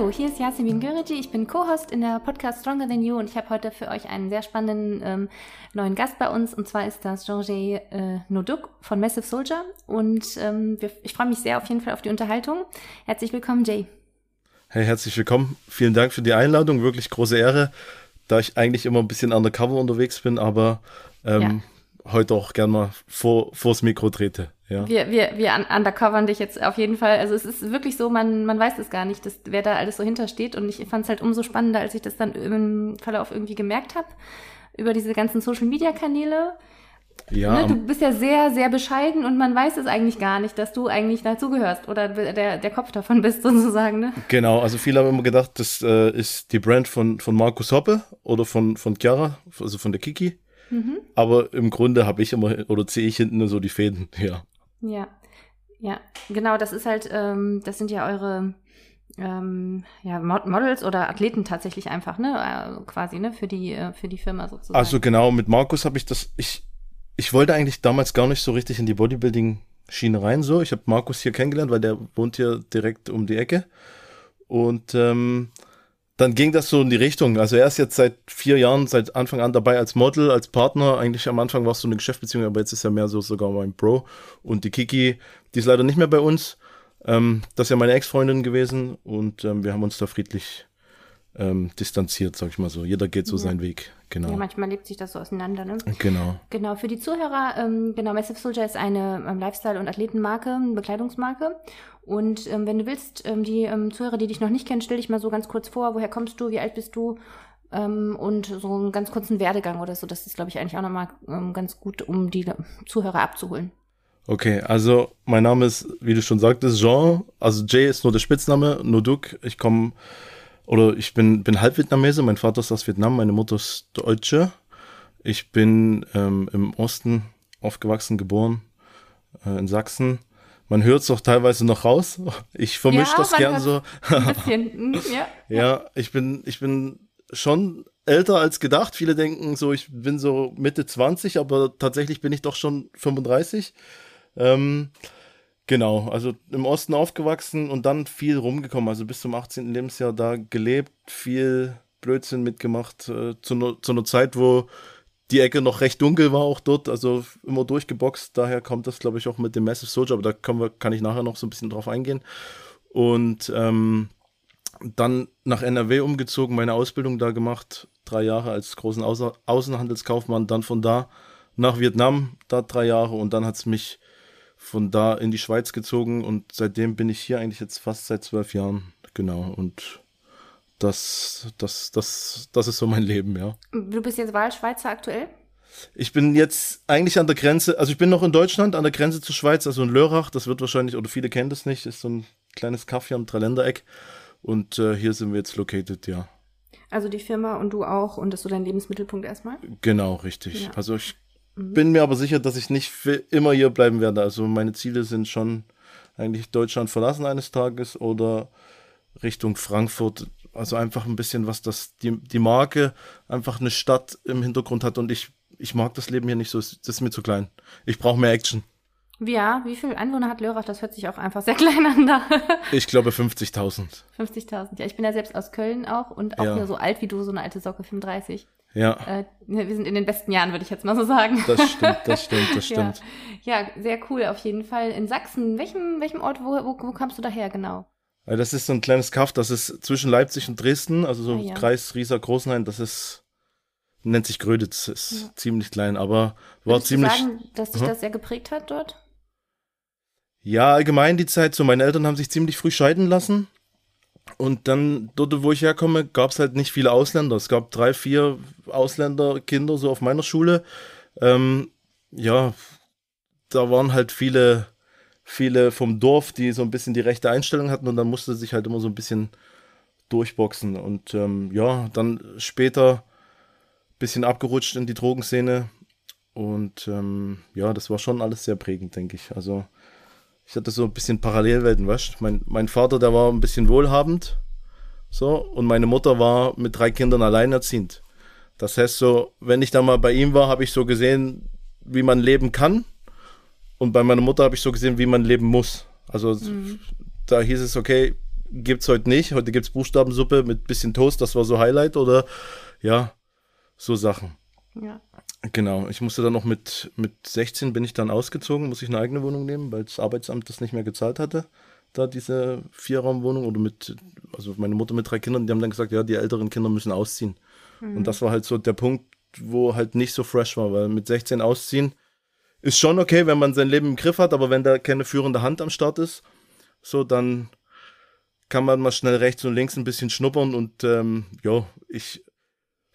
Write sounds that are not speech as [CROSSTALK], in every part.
Hallo, hier ist Yasemin Göreci. Ich bin Co-Host in der Podcast Stronger Than You und ich habe heute für euch einen sehr spannenden ähm, neuen Gast bei uns und zwar ist das Georges äh, Noduk von Massive Soldier und ähm, wir, ich freue mich sehr auf jeden Fall auf die Unterhaltung. Herzlich willkommen, Jay. Hey, herzlich willkommen. Vielen Dank für die Einladung. Wirklich große Ehre, da ich eigentlich immer ein bisschen undercover unterwegs bin, aber ähm, ja. heute auch gern mal vor, vors Mikro trete. Ja. Wir, wir, wir undercovern dich jetzt auf jeden Fall. Also es ist wirklich so, man, man weiß es gar nicht, dass, wer da alles so hintersteht. Und ich fand es halt umso spannender, als ich das dann im Verlauf irgendwie gemerkt habe, über diese ganzen Social-Media-Kanäle. Ja, ne, du bist ja sehr, sehr bescheiden und man weiß es eigentlich gar nicht, dass du eigentlich dazugehörst oder der, der Kopf davon bist [LAUGHS] sozusagen. Ne? Genau, also viele haben immer gedacht, das äh, ist die Brand von, von Markus Hoppe oder von, von Chiara, also von der Kiki. Mhm. Aber im Grunde habe ich immer oder ziehe ich hinten nur so die Fäden, [LAUGHS] ja. Ja, ja, genau, das ist halt, ähm, das sind ja eure ähm, ja, Models oder Athleten tatsächlich einfach, ne, äh, quasi, ne, für die, äh, für die Firma sozusagen. Also genau, mit Markus habe ich das, ich, ich wollte eigentlich damals gar nicht so richtig in die Bodybuilding-Schiene rein, so. Ich habe Markus hier kennengelernt, weil der wohnt hier direkt um die Ecke. Und ähm, dann ging das so in die Richtung. Also er ist jetzt seit vier Jahren, seit Anfang an dabei als Model, als Partner. Eigentlich am Anfang war es so eine Geschäftsbeziehung, aber jetzt ist er mehr so sogar mein Bro. Und die Kiki, die ist leider nicht mehr bei uns. Ähm, das ist ja meine Ex-Freundin gewesen und ähm, wir haben uns da friedlich ähm, distanziert, sag ich mal so. Jeder geht so ja. seinen Weg. Genau. Ja, manchmal lebt sich das so auseinander, ne? Genau. Genau, für die Zuhörer, ähm, genau, Massive Soldier ist eine ähm, Lifestyle- und Athletenmarke, eine Bekleidungsmarke. Und ähm, wenn du willst, ähm, die ähm, Zuhörer, die dich noch nicht kennen, stell dich mal so ganz kurz vor, woher kommst du, wie alt bist du? Ähm, und so einen ganz kurzen Werdegang oder so. Das ist, glaube ich, eigentlich auch nochmal ähm, ganz gut, um die Zuhörer abzuholen. Okay, also mein Name ist, wie du schon sagtest, Jean. Also Jay ist nur der Spitzname, Noduk. Ich komme oder ich bin, bin halb Vietnamese, mein Vater ist aus Vietnam, meine Mutter ist Deutsche. Ich bin ähm, im Osten aufgewachsen, geboren, äh, in Sachsen. Man hört es auch teilweise noch raus. Ich vermische ja, das gern so. Ein bisschen, hm, ja. [LAUGHS] ja, ich bin, ich bin schon älter als gedacht. Viele denken so, ich bin so Mitte 20, aber tatsächlich bin ich doch schon 35. Ähm, Genau, also im Osten aufgewachsen und dann viel rumgekommen, also bis zum 18. Lebensjahr da gelebt, viel Blödsinn mitgemacht, äh, zu, ne, zu einer Zeit, wo die Ecke noch recht dunkel war auch dort, also immer durchgeboxt, daher kommt das, glaube ich, auch mit dem Massive Soldier, aber da kann, wir, kann ich nachher noch so ein bisschen drauf eingehen. Und ähm, dann nach NRW umgezogen, meine Ausbildung da gemacht, drei Jahre als großen Außer Außenhandelskaufmann, dann von da nach Vietnam, da drei Jahre und dann hat es mich von da in die Schweiz gezogen und seitdem bin ich hier eigentlich jetzt fast seit zwölf Jahren. Genau. Und das, das, das, das ist so mein Leben, ja. Du bist jetzt Wahlschweizer aktuell? Ich bin jetzt eigentlich an der Grenze, also ich bin noch in Deutschland, an der Grenze zur Schweiz, also in Lörrach, das wird wahrscheinlich, oder viele kennen das nicht, ist so ein kleines Kaffee am Dreiländereck. Und äh, hier sind wir jetzt located, ja. Also die Firma und du auch und das ist so dein Lebensmittelpunkt erstmal? Genau, richtig. Ja. Also ich. Bin mir aber sicher, dass ich nicht für immer hier bleiben werde. Also meine Ziele sind schon eigentlich Deutschland verlassen eines Tages oder Richtung Frankfurt. Also einfach ein bisschen, was das, die, die Marke einfach eine Stadt im Hintergrund hat und ich, ich mag das Leben hier nicht so. Das ist mir zu klein. Ich brauche mehr Action. Ja, wie viele Einwohner hat Lörrach? Das hört sich auch einfach sehr [LAUGHS] klein an da. ich glaube 50.000. 50.000, ja. Ich bin ja selbst aus Köln auch und auch ja. nur so alt wie du, so eine alte Socke, 35. Ja. Äh, wir sind in den besten Jahren, würde ich jetzt mal so sagen. Das stimmt, das stimmt, das [LAUGHS] stimmt. ja. ja, sehr cool auf jeden Fall. In Sachsen, welchem, welchem Ort, wo, wo, wo kamst du daher genau? Das ist so ein kleines Kaff, das ist zwischen Leipzig und Dresden, also so ah, ja. Kreis Rieser Großenhain, das ist, nennt sich Gröditz, ist ja. ziemlich klein, aber war Würdest ziemlich. Du sagen, dass dich uh das sehr geprägt hat dort? Ja, allgemein die Zeit so. Meine Eltern haben sich ziemlich früh scheiden lassen. Und dann, dort, wo ich herkomme, gab es halt nicht viele Ausländer. Es gab drei, vier Ausländerkinder so auf meiner Schule. Ähm, ja, da waren halt viele, viele vom Dorf, die so ein bisschen die rechte Einstellung hatten und dann musste sich halt immer so ein bisschen durchboxen. Und ähm, ja, dann später ein bisschen abgerutscht in die Drogenszene. Und ähm, ja, das war schon alles sehr prägend, denke ich. Also ich hatte so ein bisschen Parallelwelten, weißt mein, mein Vater, der war ein bisschen wohlhabend, so, und meine Mutter war mit drei Kindern alleinerziehend. Das heißt so, wenn ich da mal bei ihm war, habe ich so gesehen, wie man leben kann. Und bei meiner Mutter habe ich so gesehen, wie man leben muss. Also mhm. da hieß es, okay, gibt's heute nicht. Heute gibt's Buchstabensuppe mit bisschen Toast, das war so Highlight oder ja, so Sachen. Ja. Genau, ich musste dann noch mit, mit 16 bin ich dann ausgezogen, muss ich eine eigene Wohnung nehmen, weil das Arbeitsamt das nicht mehr gezahlt hatte, da diese Vierraumwohnung oder mit, also meine Mutter mit drei Kindern, die haben dann gesagt, ja, die älteren Kinder müssen ausziehen. Und das war halt so der Punkt, wo halt nicht so fresh war, weil mit 16 ausziehen ist schon okay, wenn man sein Leben im Griff hat, aber wenn da keine führende Hand am Start ist, so dann kann man mal schnell rechts und links ein bisschen schnuppern und ähm, ja, ich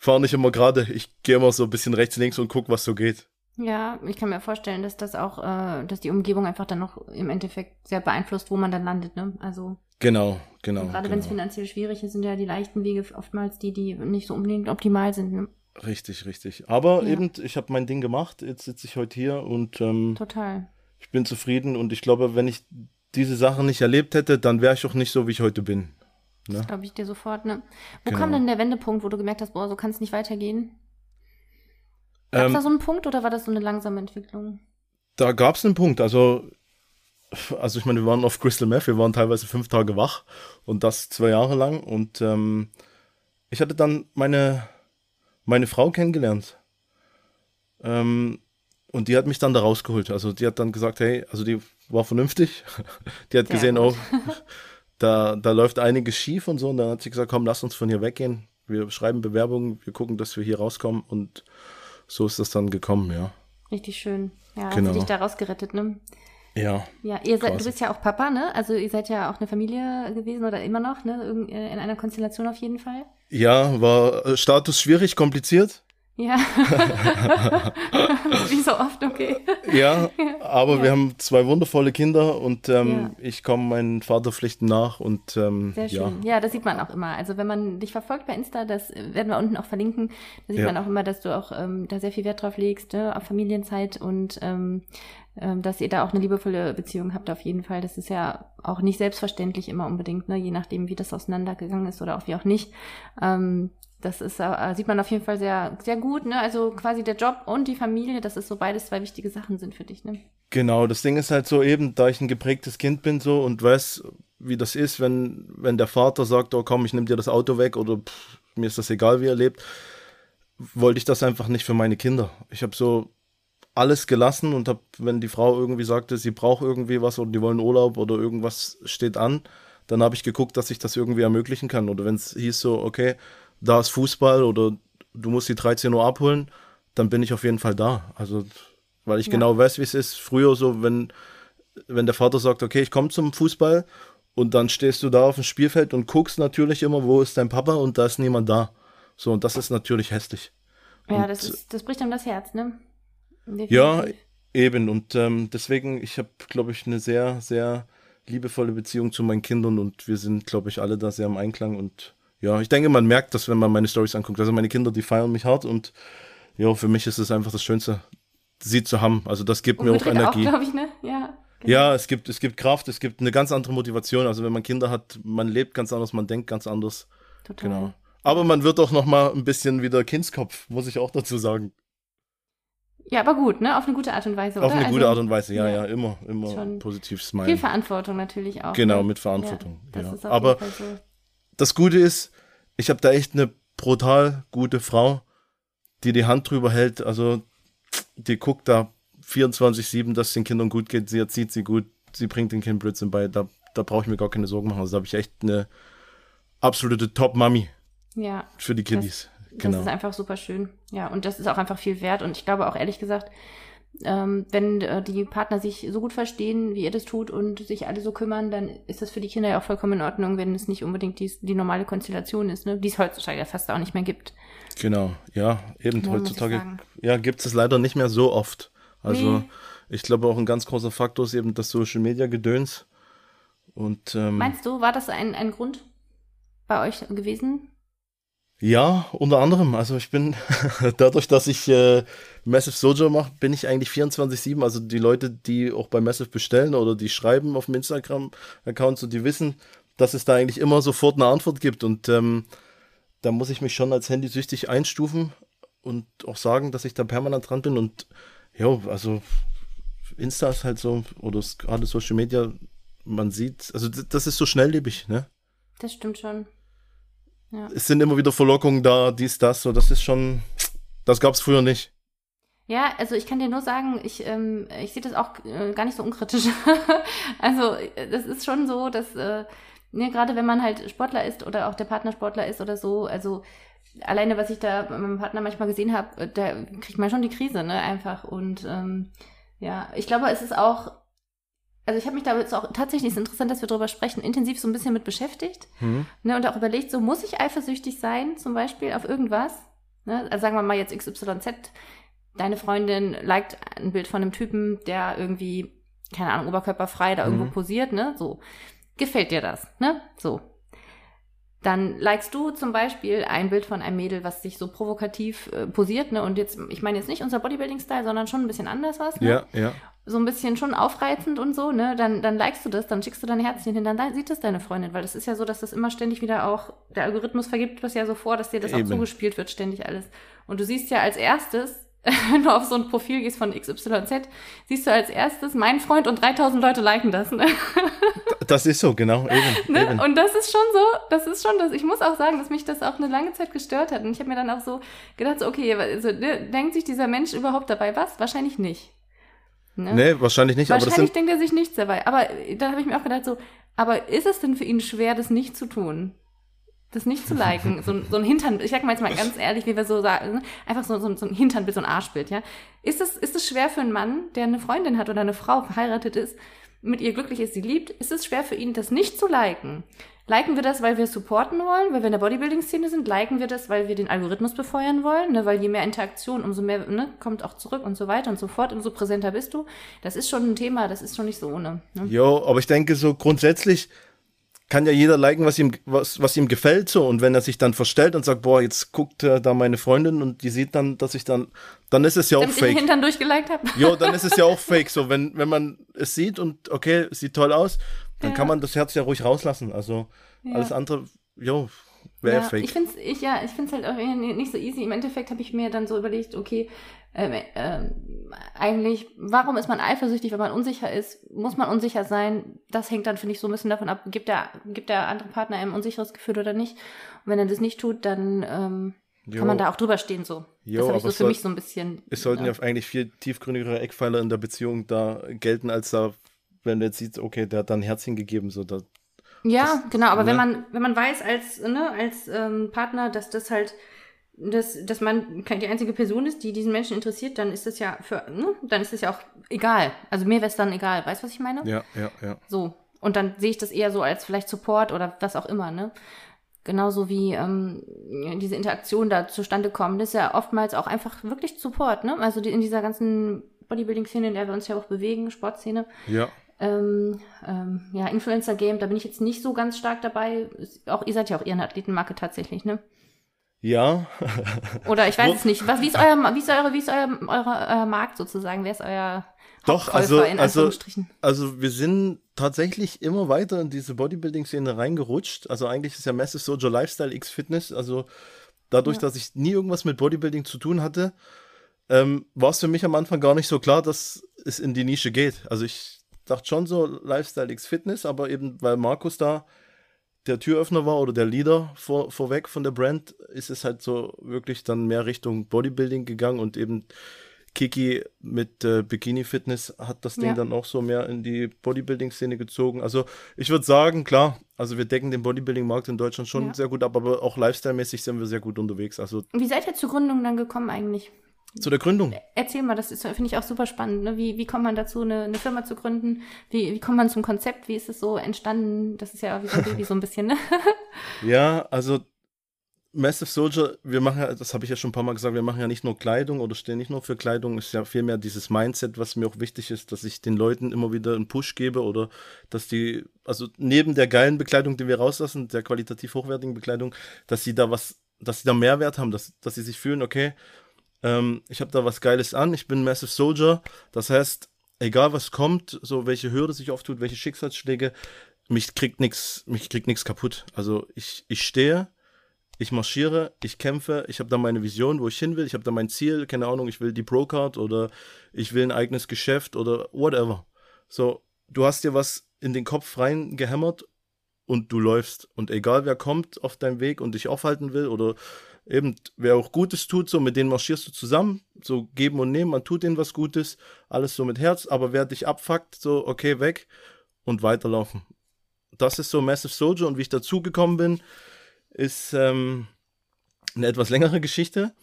fahre nicht immer gerade, ich gehe immer so ein bisschen rechts, links und guck, was so geht. Ja, ich kann mir vorstellen, dass das auch, äh, dass die Umgebung einfach dann noch im Endeffekt sehr beeinflusst, wo man dann landet, ne? Also Genau, genau. gerade genau. wenn es finanziell schwierig ist, sind ja die leichten Wege oftmals die, die nicht so unbedingt optimal sind. Ne? Richtig, richtig. Aber Ja. eben, ich habe mein Ding gemacht, jetzt sitze ich heute hier und ähm, Total. ich bin zufrieden und ich glaube, wenn ich diese Sache nicht erlebt hätte, dann wäre ich auch nicht so, wie ich heute bin. Ne? Glaube ich dir sofort, ne? Wo Genau. kam denn der Wendepunkt, wo du gemerkt hast, boah, so kann es nicht weitergehen? Gab es Ähm, da so einen Punkt oder war das so eine langsame Entwicklung? da gab es einen Punkt. Also, also ich meine, wir waren auf Crystal Meth, wir waren teilweise fünf Tage wach und das zwei Jahre lang. Und ähm, ich hatte dann meine, meine Frau kennengelernt. Ähm, und die hat mich dann da rausgeholt. Also die hat dann gesagt, hey, also die war vernünftig. [LAUGHS] Die hat Sehr gesehen, gut. oh, [LAUGHS] da, da läuft einiges schief und so. Und dann hat sie gesagt, komm, lass uns von hier weggehen. Wir schreiben Bewerbungen, wir gucken, dass wir hier rauskommen. Und so ist das dann gekommen, ja. Richtig schön. Ja, Genau. hat sie dich da rausgerettet, ne? Ja, Ja, ihr seid, du bist ja auch Papa, ne? Also ihr seid ja auch eine Familie gewesen oder immer noch, ne? Irgend- äh, In einer Konstellation auf jeden Fall. Ja, war äh, Status schwierig, kompliziert. Ja. [LAUGHS] Wie so oft, okay. Ja, [LAUGHS] aber Ja. wir haben zwei wundervolle Kinder und ähm, Ja. ich komme meinen Vaterpflichten nach und ähm, Sehr ja, schön. Ja. das sieht man auch immer. Also wenn man dich verfolgt bei Insta, das werden wir unten auch verlinken, da sieht Ja. man auch immer, dass du auch ähm, da sehr viel Wert drauf legst, ne? auf Familienzeit und ähm, ähm, dass ihr da auch eine liebevolle Beziehung habt auf jeden Fall. Das ist ja auch nicht selbstverständlich immer unbedingt, ne? je nachdem, wie das auseinandergegangen ist oder auch wie auch nicht. Ähm, das ist, äh, sieht man auf jeden Fall sehr, sehr gut, ne? Also quasi der Job und die Familie, das ist so beides zwei wichtige Sachen sind für dich, ne? genau. Das Ding ist halt so eben, da ich ein geprägtes Kind bin so und weiß, wie das ist, wenn wenn der Vater sagt, oh komm, ich nehme dir das Auto weg oder pff, mir ist das egal, wie er lebt, wollte ich das einfach nicht für meine Kinder. Ich habe so alles gelassen und habe, wenn die Frau irgendwie sagte, sie braucht irgendwie was oder die wollen Urlaub oder irgendwas steht an, dann habe ich geguckt, dass ich das irgendwie ermöglichen kann. Oder wenn es hieß so, okay, da ist Fußball oder du musst die 13 Uhr abholen, dann bin ich auf jeden Fall da. Also, weil ich Ja. genau weiß, wie es ist. Früher so, wenn, wenn der Vater sagt, okay, ich komme zum Fußball und dann stehst du da auf dem Spielfeld und guckst natürlich immer, wo ist dein Papa und da ist niemand da. So, und das ist natürlich hässlich. Ja, Und- das ist, das bricht einem das Herz, ne? Ja, Definitiv. eben. Und ähm, deswegen, ich habe, glaube ich, eine sehr, sehr liebevolle Beziehung zu meinen Kindern und wir sind, glaube ich, alle da sehr im Einklang. Und ja, ich denke, man merkt das, wenn man meine Stories anguckt. Also meine Kinder, die feiern mich hart und ja, für mich ist es einfach das Schönste, sie zu haben. Also das gibt mir auch auch, Energie. glaube ich, ne? Ja. genau. ja, es gibt, es gibt Kraft, es gibt eine ganz andere Motivation. Also wenn man Kinder hat, man lebt ganz anders, man denkt ganz anders. Total. Genau. Aber man wird auch noch mal ein bisschen wieder Kindskopf, muss ich auch dazu sagen. Ja, aber gut, ne? Auf eine gute Art und Weise, Auf oder? eine gute Also, Art und Weise, ja, ja. ja, immer, immer positiv Viel smilen. Verantwortung natürlich auch. Genau, ne? mit Verantwortung. Ja, das ja. Aber so. Das Gute ist, ich habe da echt eine brutal gute Frau, die die Hand drüber hält. Also die guckt da 24-7, dass es den Kindern gut geht. Sie erzieht sie gut, sie bringt den Kindern Blödsinn bei. Da, da brauche ich mir gar keine Sorgen machen. Also da habe ich echt eine absolute Top-Mami Ja, für die Kiddies. das genau. ist einfach super schön. Ja, und das ist auch einfach viel wert. Und ich glaube auch ehrlich gesagt, ähm, wenn äh, die Partner sich so gut verstehen, wie ihr das tut und sich alle so kümmern, dann ist das für die Kinder ja auch vollkommen in Ordnung, wenn es nicht unbedingt die, die normale Konstellation ist, ne? die es heutzutage ja fast auch nicht mehr gibt. Genau, ja, eben Ja, heutzutage ja, gibt es leider nicht mehr so oft. Also Nee. ich glaube auch ein ganz großer Faktor ist eben das Social Media Gedöns. Und ähm, Meinst du, war das ein, ein Grund bei euch gewesen? Ja, unter anderem. Also ich bin [LAUGHS] dadurch, dass ich äh, Massive Soldier mache, bin ich eigentlich 24/7. Also die Leute, die auch bei Massive bestellen oder die schreiben auf dem Instagram-Account, so die wissen, dass es da eigentlich immer sofort eine Antwort gibt. Und ähm, da muss ich mich schon als handysüchtig einstufen und auch sagen, dass ich da permanent dran bin. Und ja, also Insta ist halt so, oder gerade Social Media, man sieht, also das ist so schnelllebig, ne? Das stimmt schon. Ja. Es sind immer wieder Verlockungen da, dies, das, so, das ist schon, das gab es früher nicht. Ja, also ich kann dir nur sagen, ich, ähm, ich sehe das auch äh, gar nicht so unkritisch. [LAUGHS] also das ist schon so, dass äh, ne, gerade wenn man halt Sportler ist oder auch der Partner Sportler ist oder so, also alleine was ich da mit meinem Partner manchmal gesehen habe, äh, da kriegt man schon die Krise, ne, einfach. Und ähm, ja, ich glaube, es ist auch, also ich habe mich da jetzt auch tatsächlich, ist interessant, dass wir darüber sprechen, intensiv so ein bisschen mit beschäftigt. Mhm. Ne, und auch überlegt, so muss ich eifersüchtig sein, zum Beispiel auf irgendwas? Ne? Also sagen wir mal jetzt XYZ deine Freundin liked ein Bild von einem Typen, der irgendwie, keine Ahnung, oberkörperfrei da irgendwo mhm. posiert, ne? So. Gefällt dir das, ne? So. Dann likest du zum Beispiel ein Bild von einem Mädel, was sich so provokativ äh, posiert, ne? Und jetzt, ich meine jetzt nicht unser Bodybuilding-Style, sondern schon ein bisschen anders was, ne? Ja, ja. So ein bisschen schon aufreizend und so, ne? Dann, dann likest du das, dann schickst du dein Herzchen hin, dann sieht das deine Freundin, weil das ist ja so, dass das immer ständig wieder auch, der Algorithmus vergibt das ja so vor, dass dir das Eben. auch zugespielt wird, ständig alles. Und du siehst ja als erstes, [LAUGHS] wenn du auf so ein Profil gehst von XYZ, siehst du als erstes, mein Freund und 3000 Leute liken das. Ne? [LAUGHS] Das ist so, genau. Eben, [LAUGHS] ne? eben. Und das ist schon so, das ist schon das. Ich muss auch sagen, dass mich das auch eine lange Zeit gestört hat. Und ich habe mir dann auch so gedacht, so, okay, also, ne, denkt sich dieser Mensch überhaupt dabei was? Wahrscheinlich nicht. Ne? Nee, wahrscheinlich nicht. Wahrscheinlich aber denkt er sich nichts dabei. Aber da habe ich mir auch gedacht, so, aber ist es denn für ihn schwer, das nicht zu tun? das nicht zu liken. [LAUGHS] So, so ein Hintern, ich sag mal jetzt mal ganz ehrlich, wie wir so sagen, einfach so, so, so ein Hinternbild, so ein Arschbild, ja. Ist es, ist es schwer für einen Mann, der eine Freundin hat oder eine Frau verheiratet ist, mit ihr glücklich ist, sie liebt, ist es schwer für ihn, das nicht zu liken? Liken wir das, weil wir supporten wollen, weil wir in der Bodybuilding-Szene sind? Liken wir das, weil wir den Algorithmus befeuern wollen? Ne? Weil je mehr Interaktion, umso mehr ne, kommt auch zurück und so weiter und so fort, umso präsenter bist du. Das ist schon ein Thema, das ist schon nicht so ohne. Ne? Jo, aber ich denke so grundsätzlich, kann ja jeder liken, was ihm, was, was ihm gefällt so. Und wenn er sich dann verstellt und sagt, boah, jetzt guckt äh, da meine Freundin und die sieht dann, dass ich dann, dann ist es ja auch fake. Ich Hintern durchgeliked habe. Jo, dann ist es ja auch fake. So, wenn, wenn man es sieht und okay, sieht toll aus, dann ja. kann man das Herz ja ruhig rauslassen. Also ja. alles andere, jo, wäre ja, fake. Ich finde es ich, ja, ich find's halt auch nicht so easy. Im Endeffekt habe ich mir dann so überlegt, okay, äh, äh, eigentlich, warum ist man eifersüchtig, wenn man unsicher ist? Muss man unsicher sein? Das hängt dann, finde ich, so ein bisschen davon ab, gibt der, gibt der andere Partner einem unsicheres Gefühl oder nicht? Und wenn er das nicht tut, dann ähm, kann man da auch drüber stehen so. Jo, das habe ich so für soll, mich so ein bisschen. Es sollten ja. ja eigentlich viel tiefgründigere Eckpfeiler in der Beziehung da gelten, als da, wenn du jetzt siehst, okay, der hat dann ein Herz hingegeben, so da. Ja, das, genau, aber ne? wenn man, wenn man weiß als, ne, als ähm, Partner, dass das halt dass, dass man die einzige Person ist, die diesen Menschen interessiert, dann ist das ja für, ne? dann ist das ja auch egal. Also mir wäre es dann egal. Weißt du, was ich meine? Ja, ja, ja. So. Und dann sehe ich das eher so als vielleicht Support oder was auch immer, ne? Genauso wie ähm, diese Interaktion da zustande kommen. Das ist ja oftmals auch einfach wirklich Support, ne? Also die, in dieser ganzen Bodybuilding-Szene, in der wir uns ja auch bewegen, Sportszene. Ja. Ähm, ähm, ja, Influencer-Game, da bin ich jetzt nicht so ganz stark dabei. Auch ihr seid ja auch eher eine Athletenmarke tatsächlich, ne? Ja. [LAUGHS] Oder ich weiß es nicht. Was, wie ist euer, wie ist eure, wie ist euer, euer, euer Markt sozusagen? Wer ist euer Doch, also, also, also wir sind tatsächlich immer weiter in diese Bodybuilding-Szene reingerutscht. Also eigentlich ist ja Massive Sojo Lifestyle X Fitness. Also dadurch, ja. dass ich nie irgendwas mit Bodybuilding zu tun hatte, ähm, war es für mich am Anfang gar nicht so klar, dass es in die Nische geht. Also ich dachte schon so Lifestyle X Fitness, aber eben weil Markus da der Türöffner war oder der Leader vor, vorweg von der Brand, ist es halt so wirklich dann mehr Richtung Bodybuilding gegangen und eben Kiki mit äh, Bikini Fitness hat das Ding ja. dann auch so mehr in die Bodybuilding-Szene gezogen. Also ich würde sagen, klar, also wir decken den Bodybuilding-Markt in Deutschland schon ja. sehr gut ab, aber auch lifestyle-mäßig sind wir sehr gut unterwegs. Also Wie seid ihr zur Gründung dann gekommen eigentlich? Zu der Gründung. Erzähl mal, das finde ich auch super spannend. Ne? Wie, wie kommt man dazu, eine, eine Firma zu gründen? Wie, wie kommt man zum Konzept? Wie ist es so entstanden? Das ist ja wie so ein Baby so ein bisschen, ne? [LAUGHS] ja, also Massive Soldier, wir machen ja, das habe ich ja schon ein paar Mal gesagt, wir machen ja nicht nur Kleidung oder stehen nicht nur für Kleidung, es ist ja vielmehr dieses Mindset, was mir auch wichtig ist, dass ich den Leuten immer wieder einen Push gebe oder dass die, also neben der geilen Bekleidung, die wir rauslassen, der qualitativ hochwertigen Bekleidung, dass sie da was, dass sie da Mehrwert haben, dass, dass sie sich fühlen, okay, ähm, ich habe da was Geiles an, ich bin Massive Soldier. Das heißt, egal was kommt, so welche Hürde sich auftut, welche Schicksalsschläge, mich kriegt nichts, mich kriegt nichts kaputt. Also ich, ich stehe, ich marschiere, ich kämpfe, ich habe da meine Vision, wo ich hin will, ich habe da mein Ziel, keine Ahnung, ich will die Pro-Card oder ich will ein eigenes Geschäft oder whatever. So, du hast dir was in den Kopf reingehämmert und du läufst. Und egal wer kommt auf deinem Weg und dich aufhalten will oder eben wer auch Gutes tut, so mit denen marschierst du zusammen, so geben und nehmen, man tut denen was Gutes, alles so mit Herz, aber wer dich abfuckt, so okay, weg und weiterlaufen. Das ist so Massive Soldier und wie ich dazugekommen bin, ist ähm, eine etwas längere Geschichte.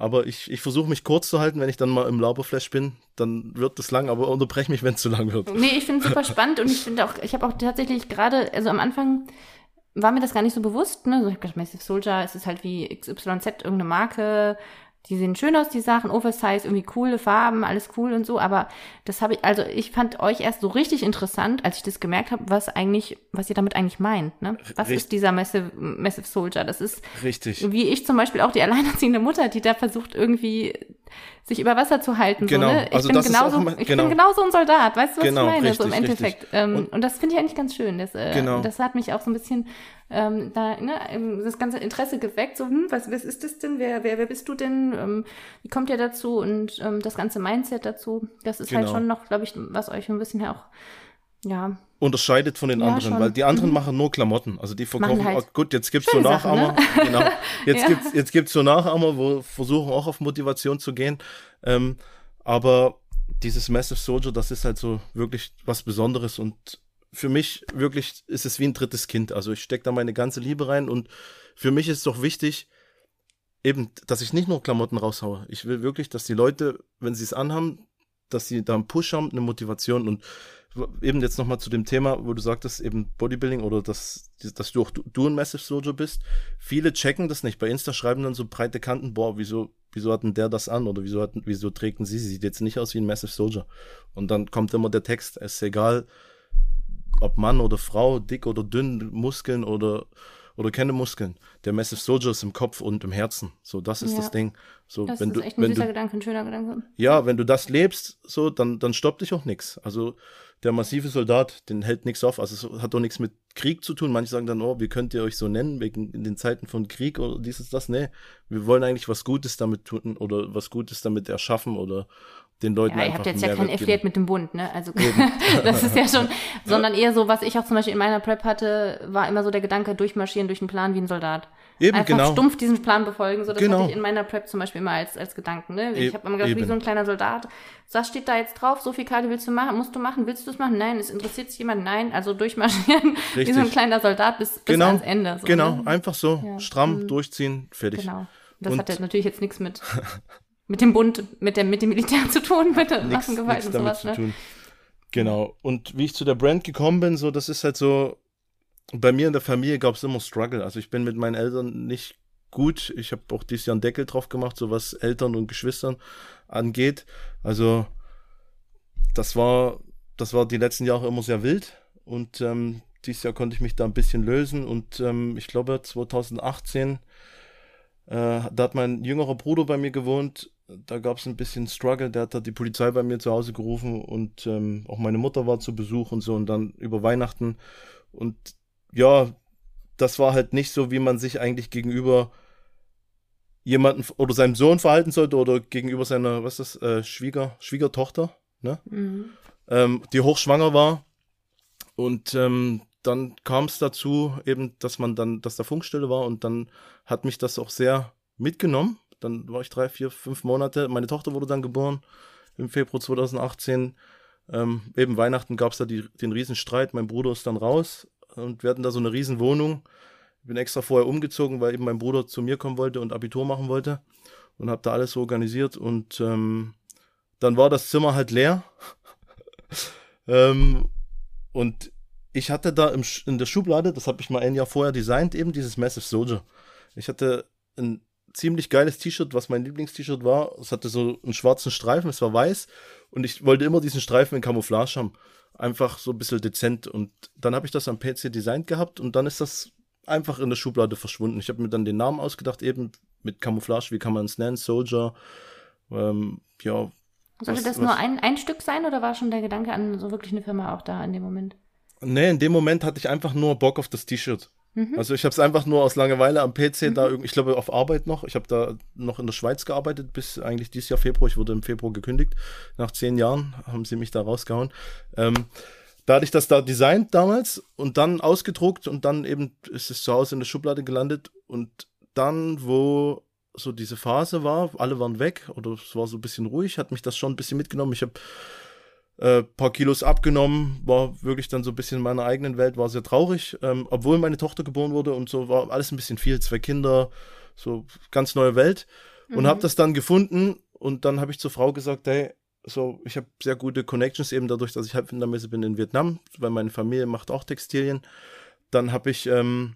Aber ich, ich versuche mich kurz zu halten, wenn ich dann mal im Lauberflash bin, dann wird das lang, aber unterbreche mich, wenn es zu lang wird. Nee, ich finde es super spannend und ich finde auch, ich habe auch tatsächlich gerade, also am Anfang war mir das gar nicht so bewusst, ne? So, ich hab gedacht, Massive Soldier, es ist halt wie XYZ irgendeine Marke, die sehen schön aus, die Sachen, Oversize, irgendwie coole Farben, alles cool und so, aber das habe ich, also ich fand euch erst so richtig interessant, als ich das gemerkt habe, was eigentlich, was ihr damit eigentlich meint, ne? Was Richt ist dieser Massive, Massive Soldier? Das ist, Richtig. wie ich zum Beispiel auch die alleinerziehende Mutter, die da versucht irgendwie sich über Wasser zu halten. Genau. So, ne? Ich, Also bin, das ist genauso, auch mein- ich genau. bin genauso ein Soldat, weißt du, was Genau, ich meine? so richtig, im Endeffekt. Ähm, Und- und, das finde ich eigentlich ganz schön. Das, äh, Genau. das hat mich auch so ein bisschen ähm, da, ne, ähm, das ganze Interesse geweckt. So, hm, was, was ist das denn? Wer, wer, wer bist du denn? Ähm, wie kommt ihr dazu? Und ähm, das ganze Mindset dazu, das ist halt Genau. schon noch, glaube ich, was euch ein bisschen auch, ja, Unterscheidet von den Ja, anderen, schon. weil die anderen Mhm. machen nur Klamotten. Also die verkaufen, halt oh, gut, jetzt gibt's so schöne Sachen, Nachahmer. ne? [LAUGHS] Genau. Jetzt Ja. gibt's jetzt gibt's so Nachahmer, wo versuchen auch auf Motivation zu gehen. Ähm, aber dieses Massive Soldier, das ist halt so wirklich was Besonderes und für mich wirklich ist es wie ein drittes Kind. Also ich stecke da meine ganze Liebe rein und für mich ist es doch wichtig, eben, dass ich nicht nur Klamotten raushaue. Ich will wirklich, dass die Leute, wenn sie es anhaben, dass sie da einen Push haben, eine Motivation und eben jetzt nochmal zu dem Thema, wo du sagtest, eben Bodybuilding oder dass, dass du auch du, du ein Massive Soldier bist. Viele checken das nicht. Bei Insta schreiben dann so breite Kanten, boah, wieso, wieso hat denn der das an oder wieso, hat, wieso trägt sie? Sie sieht jetzt nicht aus wie ein Massive Soldier. Und dann kommt immer der Text, es ist egal, ob Mann oder Frau, dick oder dünn, Muskeln oder, oder keine Muskeln. Der Massive Soldier ist im Kopf und im Herzen. So, das ist Ja. das Ding. So, das wenn ist du, echt ein wenn süßer du, Gedanke, ein schöner Gedanke. ja, wenn du das lebst, so, dann, dann stoppt dich auch nichts. Also der massive Soldat, den hält nichts auf. Also es hat doch nichts mit Krieg zu tun. Manche sagen dann, oh, wie könnt ihr euch so nennen, wegen in den Zeiten von Krieg oder dieses, das. Nee, wir wollen eigentlich was Gutes damit tun oder was Gutes damit erschaffen oder den Leuten Ja, ihr habt jetzt einen ja kein Affiliate mit dem Bund, ne? Also [LAUGHS] das ist ja schon, [LAUGHS] sondern eher so, was ich auch zum Beispiel in meiner Prep hatte, war immer so der Gedanke, durchmarschieren durch den Plan wie ein Soldat. Eben, Einfach genau. stumpf diesen Plan befolgen. So, das Genau. hatte ich in meiner Prep zum Beispiel immer als, als Gedanken. Ne? Ich E- habe immer gedacht, wie so ein kleiner Soldat. Was steht da jetzt drauf? So viel Karte willst du machen? Musst du machen? Willst du es machen? Nein. Es interessiert sich jemand? Nein. Also durchmarschieren [LAUGHS] wie so ein Richtig. kleiner Soldat bis, bis Genau, ans Ende. So, genau, Ne? einfach so, Ja. stramm, Mhm. durchziehen, fertig. Genau. Das Und- hat ja natürlich jetzt nichts mit, mit dem Bund, mit dem, mit dem Militär [LAUGHS] zu tun, mit der Nichts Waffengewalt nichts und damit sowas. zu Ne? tun. Genau. Und wie ich zu der Brand gekommen bin, so, das ist halt so, bei mir in der Familie gab es immer Struggle. Also ich bin mit meinen Eltern nicht gut. Ich habe auch dieses Jahr einen Deckel drauf gemacht, so was Eltern und Geschwistern angeht. Also das war, das war die letzten Jahre immer sehr wild. Und ähm, dieses Jahr konnte ich mich da ein bisschen lösen. Und ähm, ich glaube 2018, äh, da hat mein jüngerer Bruder bei mir gewohnt. Da gab es ein bisschen Struggle. Der hat da die Polizei bei mir zu Hause gerufen und ähm, auch meine Mutter war zu Besuch und so. Und dann über Weihnachten. Und ja, das war halt nicht so, wie man sich eigentlich gegenüber jemanden oder seinem Sohn verhalten sollte oder gegenüber seiner, was ist das, äh, Schwieger, Schwiegertochter, ne? Mhm. ähm, die hochschwanger war. Und ähm, dann kam es dazu, eben, dass man dann, dass da Funkstille war und dann hat mich das auch sehr mitgenommen. Dann war ich drei, vier, fünf Monate. Meine Tochter wurde dann geboren im Februar 2018. Ähm, eben Weihnachten gab es da die, den Riesenstreit. Mein Bruder ist dann raus und wir hatten da so eine Riesenwohnung. Ich bin extra vorher umgezogen, weil eben mein Bruder zu mir kommen wollte und Abitur machen wollte und habe da alles so organisiert und ähm, dann war das Zimmer halt leer. [LAUGHS] ähm, und ich hatte da im, in der Schublade, das habe ich mal ein Jahr vorher designt, eben dieses Massive Soldier. Ich hatte ein ziemlich geiles T-Shirt, was mein Lieblingst-T-Shirt war. Es hatte so einen schwarzen Streifen, es war weiß. Und ich wollte immer diesen Streifen in Camouflage haben. Einfach so ein bisschen dezent. Und dann habe ich das am PC designt gehabt und dann ist das einfach in der Schublade verschwunden. Ich habe mir dann den Namen ausgedacht, eben mit Camouflage, wie kann man es nennen? Soldier. Ähm, ja, Sollte Was- das was- nur ein, ein Stück sein oder war schon der Gedanke an so wirklich eine Firma auch da in dem Moment? Nee, in dem Moment hatte ich einfach nur Bock auf das T-Shirt. Mhm. Also ich habe es einfach nur aus Langeweile am PC da irgendwie, ich glaube auf Arbeit noch. Ich habe da noch in der Schweiz gearbeitet bis eigentlich dieses Jahr Februar. Ich wurde im Februar gekündigt. Nach zehn Jahren haben sie mich da rausgehauen. Ähm, da hatte ich das da designt damals und dann ausgedruckt und dann eben ist es zu Hause in der Schublade gelandet und dann, wo so diese Phase war, alle waren weg oder es war so ein bisschen ruhig, hat mich das schon ein bisschen mitgenommen. Ich habe äh, paar Kilos abgenommen, war wirklich dann so ein bisschen in meiner eigenen Welt, war sehr traurig, ähm, obwohl meine Tochter geboren wurde und so war alles ein bisschen viel, zwei Kinder, so ganz neue Welt und mhm. habe das dann gefunden und dann habe ich zur Frau gesagt, hey, so, ich habe sehr gute Connections eben dadurch, dass ich halb Vietnamese bin in Vietnam, weil meine Familie macht auch Textilien. Dann habe ich ähm,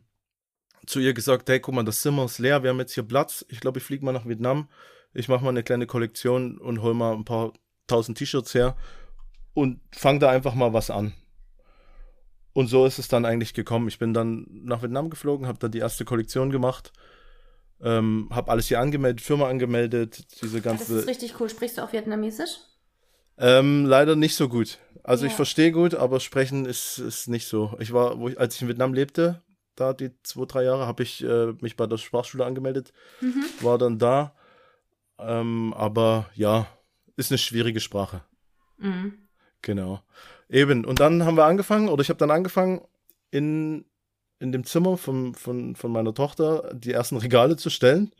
zu ihr gesagt, hey, guck mal, das Zimmer ist leer, wir haben jetzt hier Platz. Ich glaube, ich fliege mal nach Vietnam. Ich mache mal eine kleine Kollektion und hol mal ein paar tausend T-Shirts her und fange da einfach mal was an. Und so ist es dann eigentlich gekommen. Ich bin dann nach Vietnam geflogen, habe da die erste Kollektion gemacht, ähm, habe alles hier angemeldet, Firma angemeldet, diese ganze. Das ist richtig cool. Sprichst du auch Vietnamesisch? Ähm, leider nicht so gut. Also ja. ich verstehe gut, aber sprechen ist, ist nicht so. Ich war, ich, als ich in Vietnam lebte, da die zwei, drei Jahre, habe ich äh, mich bei der Sprachschule angemeldet, mhm. war dann da. Ähm, aber ja, ist eine schwierige Sprache. Mhm. Genau. Eben. Und dann haben wir angefangen, oder ich habe dann angefangen, in, in dem Zimmer von, von, von meiner Tochter die ersten Regale zu stellen.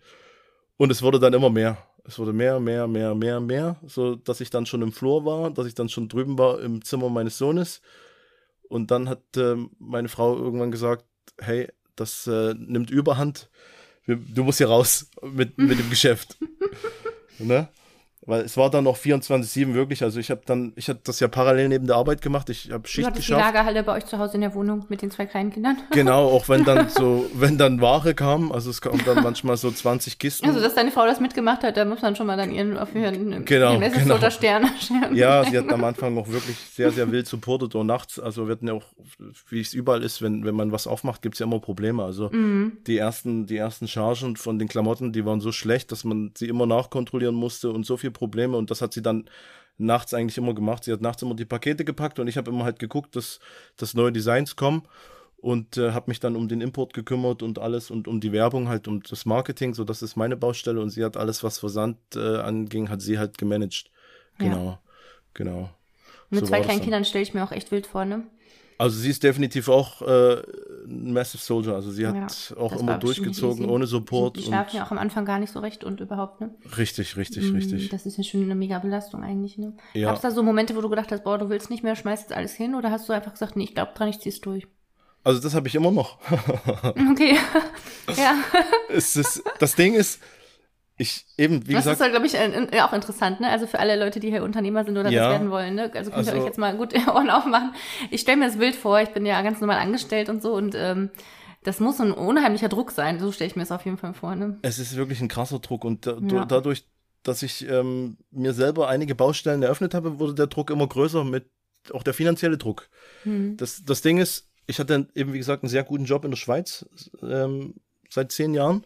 Und es wurde dann immer mehr. Es wurde mehr, mehr, mehr, mehr, mehr, so dass ich dann schon im Flur war, dass ich dann schon drüben war im Zimmer meines Sohnes. Und dann hat äh, meine Frau irgendwann gesagt, hey, das äh, nimmt Überhand. Du musst hier raus mit, mit dem [LAUGHS] Geschäft. ne? Weil es war dann noch 24-7 wirklich. Also ich habe dann, ich habe das ja parallel neben der Arbeit gemacht. Ich habe Schicht du geschafft. die Lagerhalle bei euch zu Hause in der Wohnung mit den zwei kleinen Kindern. [LAUGHS] Genau, auch wenn dann so, wenn dann Ware kam, also es kam dann manchmal so 20 Kisten. Also dass deine Frau das mitgemacht hat, da muss man schon mal dann ihren auf ihren genau, ihren genau. [LAUGHS] Stern. Ja, [LAUGHS] sie hat am Anfang auch wirklich sehr, sehr wild supportet und nachts. Also wir hatten ja auch, wie es überall ist, wenn, wenn man was aufmacht, gibt es ja immer Probleme. Also mhm. die ersten, die ersten Chargen von den Klamotten, die waren so schlecht, dass man sie immer nachkontrollieren musste und so viel Probleme und das hat sie dann nachts eigentlich immer gemacht. Sie hat nachts immer die Pakete gepackt und ich habe immer halt geguckt, dass, dass neue Designs kommen und äh, habe mich dann um den Import gekümmert und alles und um die Werbung halt um das Marketing, so das ist meine Baustelle und sie hat alles, was Versand äh, anging, hat sie halt gemanagt. Genau, ja. genau. Mit so zwei kleinen Kindern stelle ich mir auch echt wild vor, ne? Also sie ist definitiv auch äh, ein Massive Soldier. Also sie hat ja, auch immer durchgezogen, ohne Support. Die, die schlafen ja auch am Anfang gar nicht so recht und überhaupt, ne? Richtig, richtig, mm, richtig. Das ist ja schon eine mega Belastung eigentlich, ne? Ja. Gab es da so Momente, wo du gedacht hast, boah, du willst nicht mehr, schmeißt jetzt alles hin? Oder hast du einfach gesagt, nee, ich glaube dran, ich zieh's durch? Also das habe ich immer noch. [LAUGHS] okay, [LAUGHS] ja. es ist, das Ding ist, ich eben, wie das gesagt. Das ist, glaube ich, auch interessant, ne? Also für alle Leute, die hier Unternehmer sind oder ja, das werden wollen, ne? Also könnt also, ihr euch jetzt mal gut [LAUGHS] Ohren aufmachen. Ich stelle mir das Bild vor, ich bin ja ganz normal angestellt und so und ähm, das muss ein unheimlicher Druck sein. So stelle ich mir es auf jeden Fall vor. Ne? Es ist wirklich ein krasser Druck und da, ja. dadurch, dass ich ähm, mir selber einige Baustellen eröffnet habe, wurde der Druck immer größer mit auch der finanzielle Druck. Hm. Das, das Ding ist, ich hatte eben, wie gesagt, einen sehr guten Job in der Schweiz ähm, seit zehn Jahren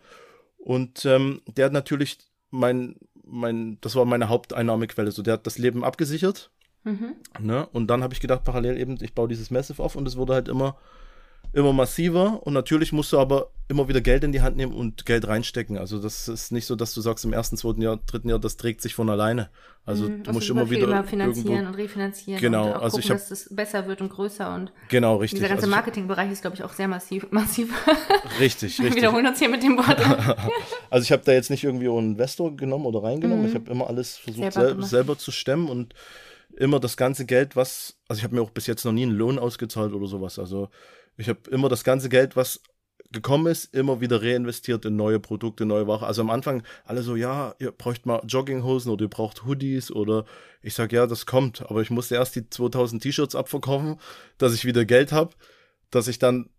und ähm, der hat natürlich mein, mein, das war meine Haupteinnahmequelle. So, der hat das Leben abgesichert. Mhm. Ne? Und dann habe ich gedacht, parallel eben, ich baue dieses Massive auf und es wurde halt immer immer massiver und natürlich musst du aber immer wieder Geld in die Hand nehmen und Geld reinstecken. Also das ist nicht so, dass du sagst im ersten, zweiten Jahr, dritten Jahr, das trägt sich von alleine. Also mhm, du musst immer wieder immer finanzieren irgendwo, und refinanzieren genau, und auch also gucken, ich hab, dass es besser wird und größer und genau richtig. Dieser ganze also Marketingbereich ist glaube ich auch sehr massiv, [LAUGHS] massiv. Richtig, [LAUGHS] richtig. Wir wiederholen uns hier mit dem Wort. [LAUGHS] also ich habe da jetzt nicht irgendwie einen Investor genommen oder reingenommen. Mhm. Ich habe immer alles versucht selber, sel selber zu stemmen und immer das ganze Geld, was, also ich habe mir auch bis jetzt noch nie einen Lohn ausgezahlt oder sowas. Also ich habe immer das ganze Geld, was gekommen ist, immer wieder reinvestiert in neue Produkte, neue Ware. Also am Anfang alle so, ja, ihr braucht mal Jogginghosen oder ihr braucht Hoodies oder ich sag ja, das kommt. Aber ich musste erst die 2000 T-Shirts abverkaufen, dass ich wieder Geld habe, dass ich dann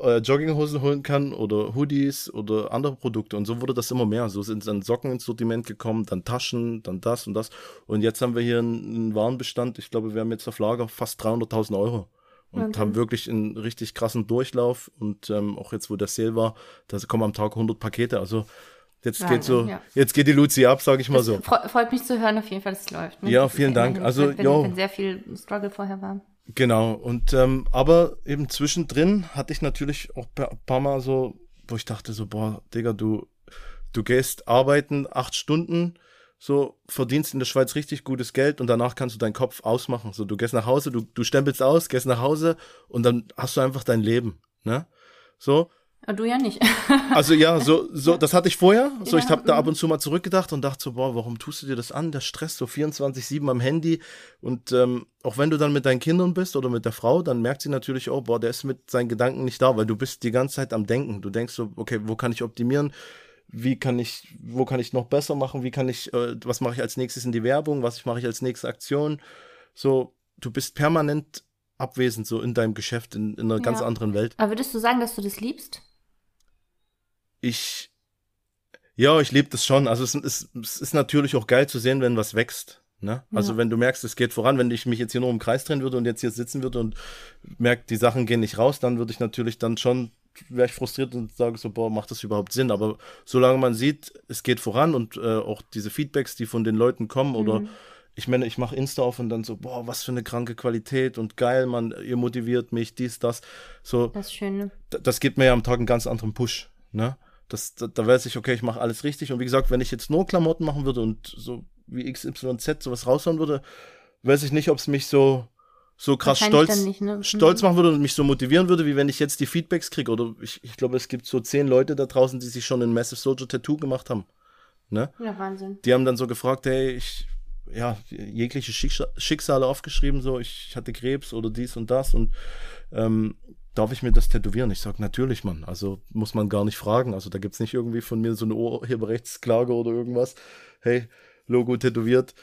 äh, Jogginghosen holen kann oder Hoodies oder andere Produkte. Und so wurde das immer mehr. So sind dann Socken ins Sortiment gekommen, dann Taschen, dann das und das. Und jetzt haben wir hier einen, einen Warenbestand. Ich glaube, wir haben jetzt auf Lager fast 300.000 Euro und okay. haben wirklich einen richtig krassen Durchlauf. Und ähm, auch jetzt, wo der Sale war, da kommen am Tag 100 Pakete. Also jetzt Wahnsinn, geht so, ja. jetzt geht die Luzi ab, sage ich mal das so. Freut mich zu hören auf jeden Fall, dass es läuft. Ne? Ja, vielen Dank. Also, wenn, wenn sehr viel Struggle vorher war. Genau. Und ähm, aber eben zwischendrin hatte ich natürlich auch ein paar Mal so, wo ich dachte so, boah, Digga, du, du gehst arbeiten acht Stunden, so verdienst in der Schweiz richtig gutes Geld und danach kannst du deinen Kopf ausmachen. So, du gehst nach Hause, du, du stempelst aus, gehst nach Hause und dann hast du einfach dein Leben, ne? So. Aber du ja nicht. [LAUGHS] Also ja, so, so, das hatte ich vorher. So, Ja, ich habe da mhm. ab und zu mal zurückgedacht und dachte so, boah, warum tust du dir das an? Der Stress so 24-7 am Handy. Und ähm, auch wenn du dann mit deinen Kindern bist oder mit der Frau, dann merkt sie natürlich, oh, boah, der ist mit seinen Gedanken nicht da, weil du bist die ganze Zeit am Denken. Du denkst so, okay, wo kann ich optimieren? Wie kann ich, wo kann ich noch besser machen? Wie kann ich, äh, was mache ich als nächstes in die Werbung? Was mache ich als nächste Aktion? So, du bist permanent abwesend, so in deinem Geschäft, in, in einer ganz Ja. anderen Welt. Aber würdest du sagen, dass du das liebst? ich, ja, ich liebe das schon. Also es, ist- es ist natürlich auch geil zu sehen, wenn was wächst. Ne? Also Ja. wenn du merkst, es geht voran, wenn ich mich jetzt hier nur im Kreis drehen würde und jetzt hier sitzen würde und merke, die Sachen gehen nicht raus, dann würde ich natürlich dann schon, wäre ich frustriert und sage so, boah, macht das überhaupt Sinn? Aber solange man sieht, es geht voran und äh, auch diese Feedbacks, die von den Leuten kommen oder Mhm. ich meine, ich mache Insta auf und dann so, boah, was für eine kranke Qualität und geil, man, ihr motiviert mich, dies, das. So, Das ist schön. ne? da- das gibt mir ja am Tag einen ganz anderen Push, ne? Das, da, da weiß ich, okay, ich mache alles richtig. Und wie gesagt, wenn ich jetzt nur Klamotten machen würde und so wie XYZ sowas raushauen würde, weiß ich nicht, ob es mich so, so krass stolz, nicht, ne? stolz Mhm. machen würde und mich so motivieren würde, wie wenn ich jetzt die Feedbacks kriege. Oder ich, ich glaube, es gibt so zehn Leute da draußen, die sich schon ein Massive Soldier Tattoo gemacht haben. Ne? Ja, Wahnsinn. Die haben dann so gefragt, hey, ich, ja, jegliche Schicksal- Schicksale aufgeschrieben, so, ich hatte Krebs oder dies und das und ähm, darf ich mir das tätowieren? Ich sag natürlich, Mann. Also muss man gar nicht fragen. Also da gibt's nicht irgendwie von mir so eine Urheberrechtsklage oder irgendwas. Hey, Logo tätowiert,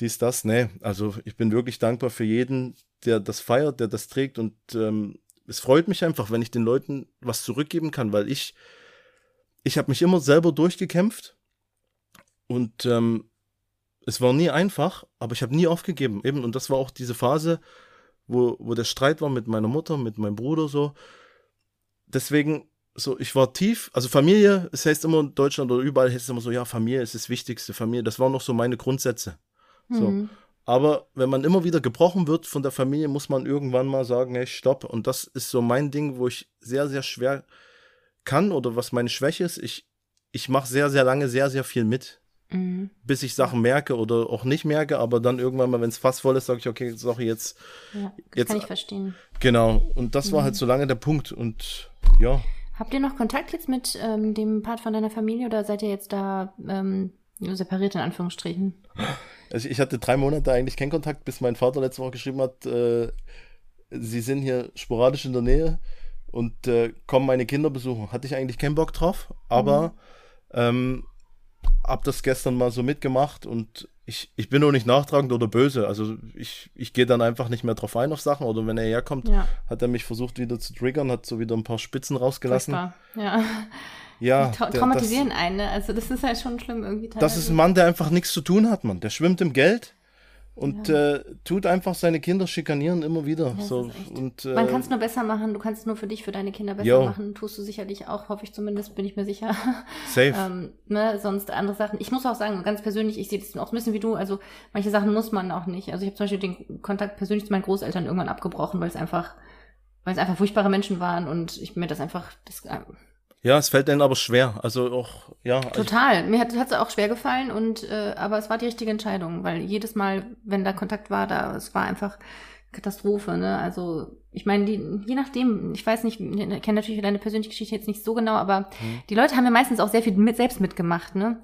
dies, das. Nee, also ich bin wirklich dankbar für jeden, der das feiert, der das trägt und ähm, es freut mich einfach, wenn ich den Leuten was zurückgeben kann, weil ich, ich habe mich immer selber durchgekämpft und ähm, es war nie einfach, aber ich habe nie aufgegeben. Eben, und das war auch diese Phase, wo, wo der Streit war mit meiner Mutter, mit meinem Bruder so. Deswegen, so, ich war tief, also Familie, es heißt immer in Deutschland oder überall heißt es immer so, ja, Familie ist das Wichtigste, Familie, das waren noch so meine Grundsätze. So. Mhm. Aber wenn man immer wieder gebrochen wird von der Familie, muss man irgendwann mal sagen, hey, stopp. Und das ist so mein Ding, wo ich sehr, sehr schwer kann oder was meine Schwäche ist. Ich, ich mache sehr, sehr lange sehr, sehr viel mit, Mhm. bis ich Sachen merke oder auch nicht merke. Aber dann irgendwann mal, wenn es fast voll ist, sage ich, okay, sorry, jetzt, Ja, das Jetzt- kann ich verstehen. genau. Und das Mhm. war halt so lange der Punkt. Und ja, Habt ihr noch Kontakt jetzt mit ähm, dem Part von deiner Familie oder seid ihr jetzt da ähm, separiert in Anführungsstrichen? also ich hatte drei Monate eigentlich keinen Kontakt, bis mein Vater letzte Woche geschrieben hat, äh, sie sind hier sporadisch in der Nähe und äh, kommen meine Kinder besuchen. Hatte ich eigentlich keinen Bock drauf, aber ähm, hab das gestern mal so mitgemacht und ich, ich bin nur nicht nachtragend oder böse. Also ich, ich gehe dann einfach nicht mehr drauf ein auf Sachen oder wenn er herkommt, Ja, hat er mich versucht wieder zu triggern, hat so wieder ein paar Spitzen rausgelassen. furchtbar. Ja, Ja, die tra der- traumatisieren einen, ne? Also das ist halt schon schlimm irgendwie Das, das ist teilweise. ein Mann, der einfach nichts zu tun hat, Mann. Der schwimmt im Geld und äh, tut einfach seine Kinder schikanieren immer wieder. das so und äh, Man kann es nur besser machen, du kannst es nur für dich, für deine Kinder besser Jo. machen. Tust du sicherlich auch, hoffe ich zumindest, bin ich mir sicher. [LAUGHS] safe. ähm, ne, sonst andere Sachen. Ich muss auch sagen, ganz persönlich, ich sehe das auch ein bisschen wie du, also manche Sachen muss man auch nicht. Also ich habe zum Beispiel den Kontakt persönlich zu meinen Großeltern irgendwann abgebrochen, weil es einfach, weil es einfach furchtbare Menschen waren und ich mir das einfach, das, ja, es fällt denen aber schwer. Also auch, ja. Ich, total. Mir hat es auch schwer gefallen und, äh, aber es war die richtige Entscheidung, weil jedes Mal, wenn da Kontakt war, da, es war einfach Katastrophe, ne? Also, ich meine, die, je nachdem, ich weiß nicht, ich kenne natürlich deine persönliche Geschichte jetzt nicht so genau, aber Mhm. die Leute haben ja meistens auch sehr viel mit, selbst mitgemacht, ne?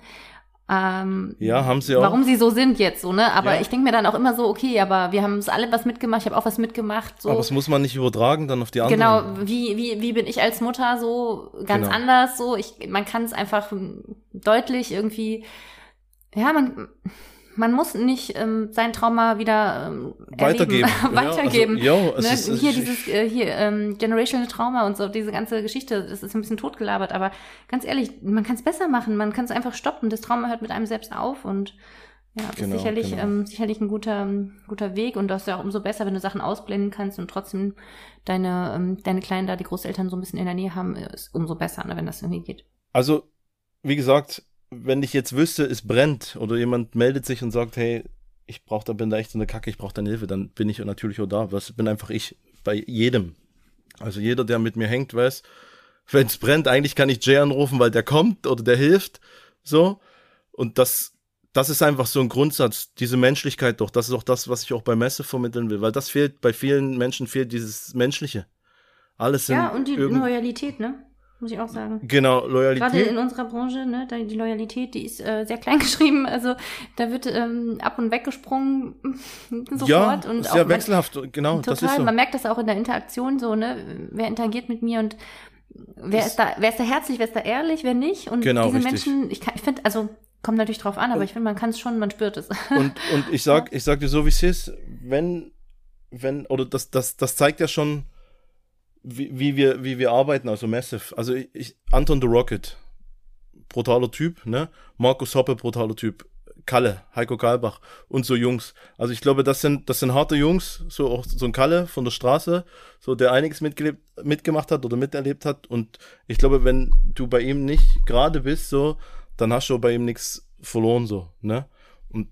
Ähm, ja, haben sie auch. warum sie so sind jetzt so, ne? Aber Ja. ich denke mir dann auch immer so, okay, aber wir haben es alle was mitgemacht, ich habe auch was mitgemacht, so. Aber es muss man nicht übertragen dann auf die anderen. Genau, wie, wie, wie bin ich als Mutter so ganz Genau. anders so? Ich, man kann es einfach deutlich irgendwie, ja, man, man muss nicht ähm, sein Trauma wieder ähm, Weitergeben. [LAUGHS] erleben, Ja, weitergeben. Also, es ne? ist, hier dieses äh, hier ähm, generational Trauma und so diese ganze Geschichte, das ist ein bisschen totgelabert, aber ganz ehrlich, man kann es besser machen, man kann es einfach stoppen. Das Trauma hört mit einem selbst auf und ja, das Genau, ist sicherlich genau. ähm, sicherlich ein guter ähm, guter Weg und das ist ja auch umso besser, wenn du Sachen ausblenden kannst und trotzdem deine ähm, deine Kleinen da die Großeltern so ein bisschen in der Nähe haben, ist umso besser, ne, wenn das irgendwie geht. Also, wie gesagt, wenn ich jetzt wüsste, es brennt oder jemand meldet sich und sagt, hey, ich brauche da bin da echt so eine Kacke, ich brauche deine Hilfe, dann bin ich natürlich auch da. Das bin einfach ich bei jedem. Also jeder, der mit mir hängt, weiß, wenn es brennt, eigentlich kann ich Jay anrufen, weil der kommt oder der hilft. So. Und das, das ist einfach so ein Grundsatz, diese Menschlichkeit doch. Das ist auch das, was ich auch bei Messe vermitteln will, weil das fehlt, bei vielen Menschen fehlt dieses Menschliche. Alles Ja, und die Loyalität, ne? Muss ich auch sagen. Genau, Loyalität. Gerade in unserer Branche, ne, die Loyalität, die ist äh, sehr klein [LAUGHS] geschrieben. Also da wird ähm, ab und weggesprungen [LAUGHS] sofort. Ja, und sehr wechselhaft, genau. Total, das ist so. man merkt das auch in der Interaktion so, ne? Wer interagiert mit mir und wer ist da, wer ist da herzlich, wer ist da ehrlich, wer nicht? Und genau, diese richtig. Menschen, ich, ich finde, also Kommt natürlich drauf an, aber Und- ich finde, man kann es schon, man spürt es. [LAUGHS] Und, und ich sag, ich sag dir so, wie es ist, wenn, wenn, oder das, das, das zeigt ja schon, wie, wie wir, wie wir arbeiten, also Massive. Also ich, ich, Anton the Rocket, brutaler Typ, ne? Markus Hoppe, brutaler Typ. Kalle, Heiko Kalbach und so Jungs. Also ich glaube, das sind, das sind harte Jungs, so auch so ein Kalle von der Straße, so der einiges mitgelebt, mitgemacht hat oder miterlebt hat. Und ich glaube, wenn du bei ihm nicht gerade bist, so, dann hast du bei ihm nichts verloren, so, ne? Und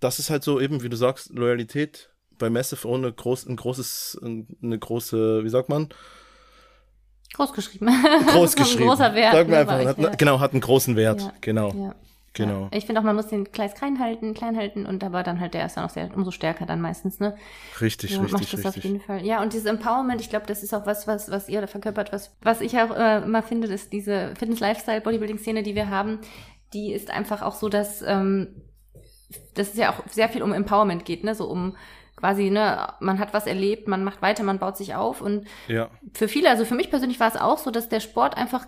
das ist halt so eben, wie du sagst, Loyalität bei Massive eine, groß, ein großes, eine große, wie sagt man? Groß geschrieben. Groß geschrieben. [LAUGHS] Ein großer Wert. Sagen wir ne, einfach, hat, ja. genau, hat einen großen Wert. Ja. Genau, Ja. genau. Ich finde auch, man muss den Kleis klein halten, klein halten und aber dann halt der ist dann auch sehr, umso stärker dann meistens, ne? Richtig, Ja, macht richtig, das auf richtig. jeden Fall. Ja, und dieses Empowerment, ich glaube, das ist auch was, was, was ihr da verkörpert, was, was ich auch äh, immer finde, ist diese Fitness-Lifestyle-Bodybuilding-Szene, die wir haben, die ist einfach auch so, dass, ähm, dass es ja auch sehr viel um Empowerment geht, ne? So um quasi, ne, man hat was erlebt, man macht weiter, man baut sich auf und Ja, für viele, also für mich persönlich war es auch so, dass der Sport einfach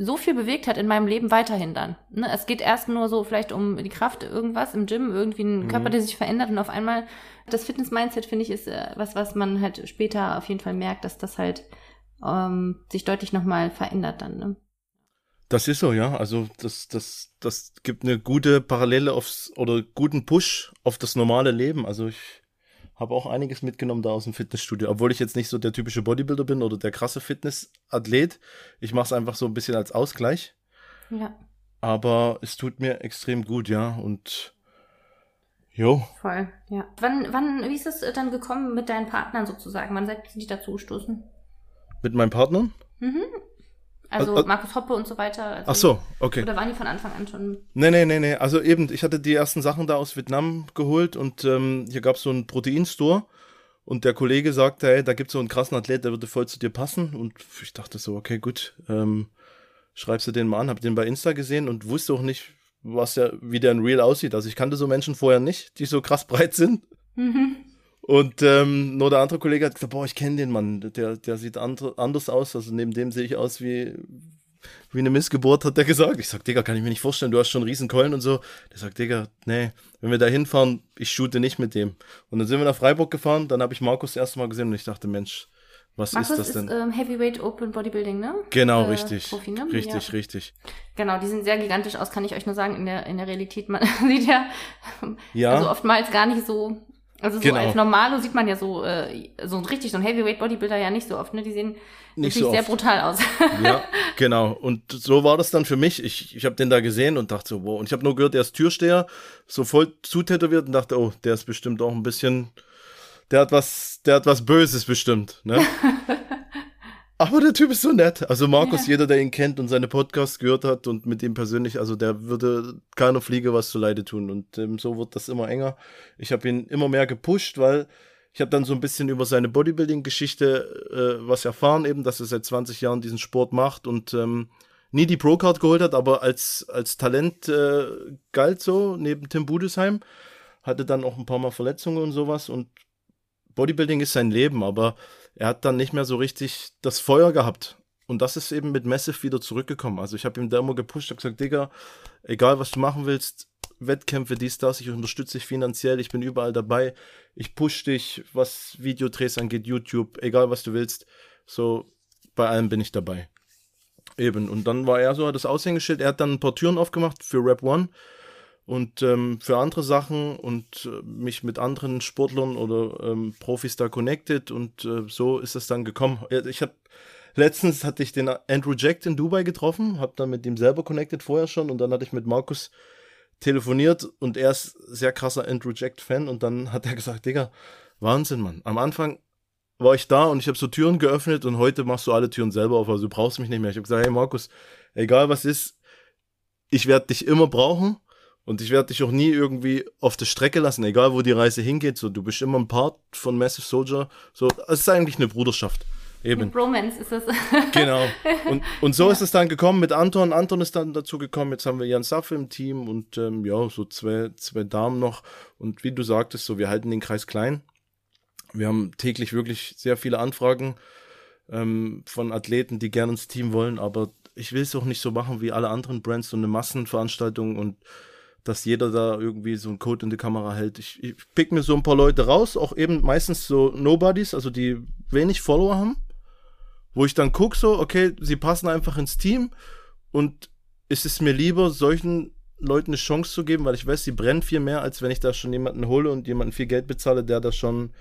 so viel bewegt hat in meinem Leben weiterhin dann. Ne? Es geht erst nur so vielleicht um die Kraft, irgendwas im Gym, irgendwie ein Mhm. Körper, der sich verändert und auf einmal das Fitness-Mindset, finde ich, ist äh, was, was man halt später auf jeden Fall merkt, dass das halt ähm, sich deutlich nochmal verändert dann. Ne? das ist so, ja. Also das, das, das gibt eine gute Parallele aufs oder guten Push auf das normale Leben. Also ich habe auch einiges mitgenommen da aus dem Fitnessstudio, obwohl ich jetzt nicht so der typische Bodybuilder bin oder der krasse Fitnessathlet. Ich mache es einfach so ein bisschen als Ausgleich. Ja, Aber es tut mir extrem gut, ja. Und jo, voll. Ja. Wann, wann, wie ist es äh, dann gekommen mit deinen Partnern sozusagen? Wann seid ihr dazu gestoßen? mit meinem Partner. Mhm. Also Also- Markus Hoppe und so weiter. Also, Ach so, okay. Oder waren die von Anfang an schon Nee, nee, nee, nee. Also eben, ich hatte die ersten Sachen da aus Vietnam geholt und ähm, hier gab es so einen Proteinstore und der Kollege sagte, hey, da gibt's so einen krassen Athlet, der würde voll zu dir passen. Und ich dachte so, okay, gut, ähm, schreibst du den mal an, hab den bei Insta gesehen und wusste auch nicht, was der, wie der in Real aussieht. Also ich kannte so Menschen vorher nicht, die so krass breit sind. Mhm. Und ähm, nur der andere Kollege hat gesagt, boah, ich kenne den Mann, der, der sieht andre, anders aus. Also neben dem sehe ich aus wie, wie eine Missgeburt, hat der gesagt. Ich sag, Digga, kann ich mir nicht vorstellen, du hast schon riesen Keulen und so. Der sagt, Digga, nee, wenn wir da hinfahren, ich shoote nicht mit dem. Und dann sind wir nach Freiburg gefahren, dann habe ich Markus das erste Mal gesehen und ich dachte, Mensch, was Markus ist das ist, denn? ähm, Heavyweight Open Bodybuilding, ne? genau, äh, richtig. Profi, ne? Richtig, Ja. richtig. Genau, die sind sehr gigantisch aus, kann ich euch nur sagen. In der, in der Realität, man [LAUGHS] sieht ja, Ja. also oftmals gar nicht so. Also so Genau. als Normalo sieht man ja so, äh, so richtig, so ein Heavyweight Bodybuilder ja nicht so oft, ne? Die sehen Nicht wirklich so sehr brutal aus. [LAUGHS] Ja, genau. Und so war das dann für mich. Ich, ich habe den da gesehen und dachte so, wow. Und ich habe nur gehört, der ist Türsteher, so voll zutätowiert und dachte, oh, der ist bestimmt auch ein bisschen, der hat was, der hat was Böses bestimmt, ne? [LAUGHS] Aber der Typ ist so nett. Also Markus, Ja. jeder, der ihn kennt und seine Podcasts gehört hat und mit ihm persönlich, also der würde keiner Fliege was zuleide tun. Und ähm, so wird das immer enger. Ich habe ihn immer mehr gepusht, weil ich habe dann so ein bisschen über seine Bodybuilding-Geschichte äh, was erfahren, eben, dass er seit 20 Jahren diesen Sport macht und ähm, nie die Pro-Card geholt hat, aber als, als Talent äh, galt so, neben Tim Budesheim. Hatte dann auch ein paar Mal Verletzungen und sowas und Bodybuilding ist sein Leben, aber er hat dann nicht mehr so richtig das Feuer gehabt. Und das ist eben mit Massive wieder zurückgekommen. Also ich habe ihm da immer gepusht, habe gesagt, Digga, egal was du machen willst, Wettkämpfe, dies, das, ich unterstütze dich finanziell, ich bin überall dabei, ich push dich, was Videodrehs angeht, YouTube, egal was du willst, so bei allem bin ich dabei. Eben, und dann war er so das Aushängeschild, er hat dann ein paar Türen aufgemacht für Rap One und ähm, für andere Sachen und äh, mich mit anderen Sportlern oder ähm, Profis da connected und äh, so ist es dann gekommen. Ich habe letztens hatte ich den Andrew Jack in Dubai getroffen, habe dann mit ihm selber connected vorher schon und dann hatte ich mit Markus telefoniert und er ist sehr krasser Andrew Jack Fan und dann hat er gesagt, Digga, Wahnsinn, Mann. Am Anfang war ich da und ich habe so Türen geöffnet und heute machst du alle Türen selber auf, also du brauchst mich nicht mehr. Ich habe gesagt, hey Markus, egal was ist, ich werde dich immer brauchen Und ich werde dich auch nie irgendwie auf der Strecke lassen, egal wo die Reise hingeht. So, du bist immer ein Part von Massive Soldier. So, es ist eigentlich eine Bruderschaft. Eben. Romance ist das. [LAUGHS] genau. Und, und so ja. ist es dann gekommen mit Anton. Anton ist dann dazu gekommen. Jetzt haben wir Jan Saffe im Team und ähm, ja, so zwei, zwei Damen noch. Und wie du sagtest, so, wir halten den Kreis klein. Wir haben täglich wirklich sehr viele Anfragen ähm, von Athleten, die gerne ins Team wollen, aber ich will es auch nicht so machen wie alle anderen Brands, so eine Massenveranstaltung und dass jeder da irgendwie so einen Code in die Kamera hält. Ich, ich pick mir so ein paar Leute raus, auch eben meistens so Nobodies, also die wenig Follower haben wo ich dann gucke so, okay, sie passen einfach ins Team und ist es mir lieber, solchen Leuten eine Chance zu geben, weil ich weiß, sie brennen viel mehr, als wenn ich da schon jemanden hole und jemanden viel Geld bezahle, der da schon,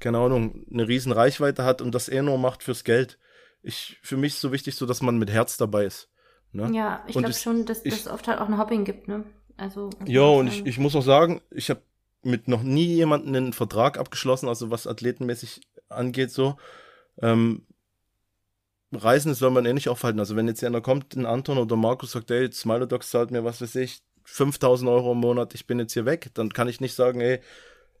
keine Ahnung, eine riesen Reichweite hat und das er nur macht fürs Geld. Ich, für mich ist so wichtig, so dass man mit Herz dabei ist. Ne? Ja, ich glaube schon, dass es oft halt auch ein Hopping gibt, ne? Also. Ja, und ich, ich muss auch sagen, ich habe mit noch nie jemanden einen Vertrag abgeschlossen, also was athletenmäßig angeht, so. Ähm, Reisen soll man eh nicht aufhalten. Also wenn jetzt einer kommt, ein Anton oder Markus sagt, ey, Smilodogs zahlt mir, was weiß ich, 5000 Euro im Monat, ich bin jetzt hier weg, dann kann ich nicht sagen, ey,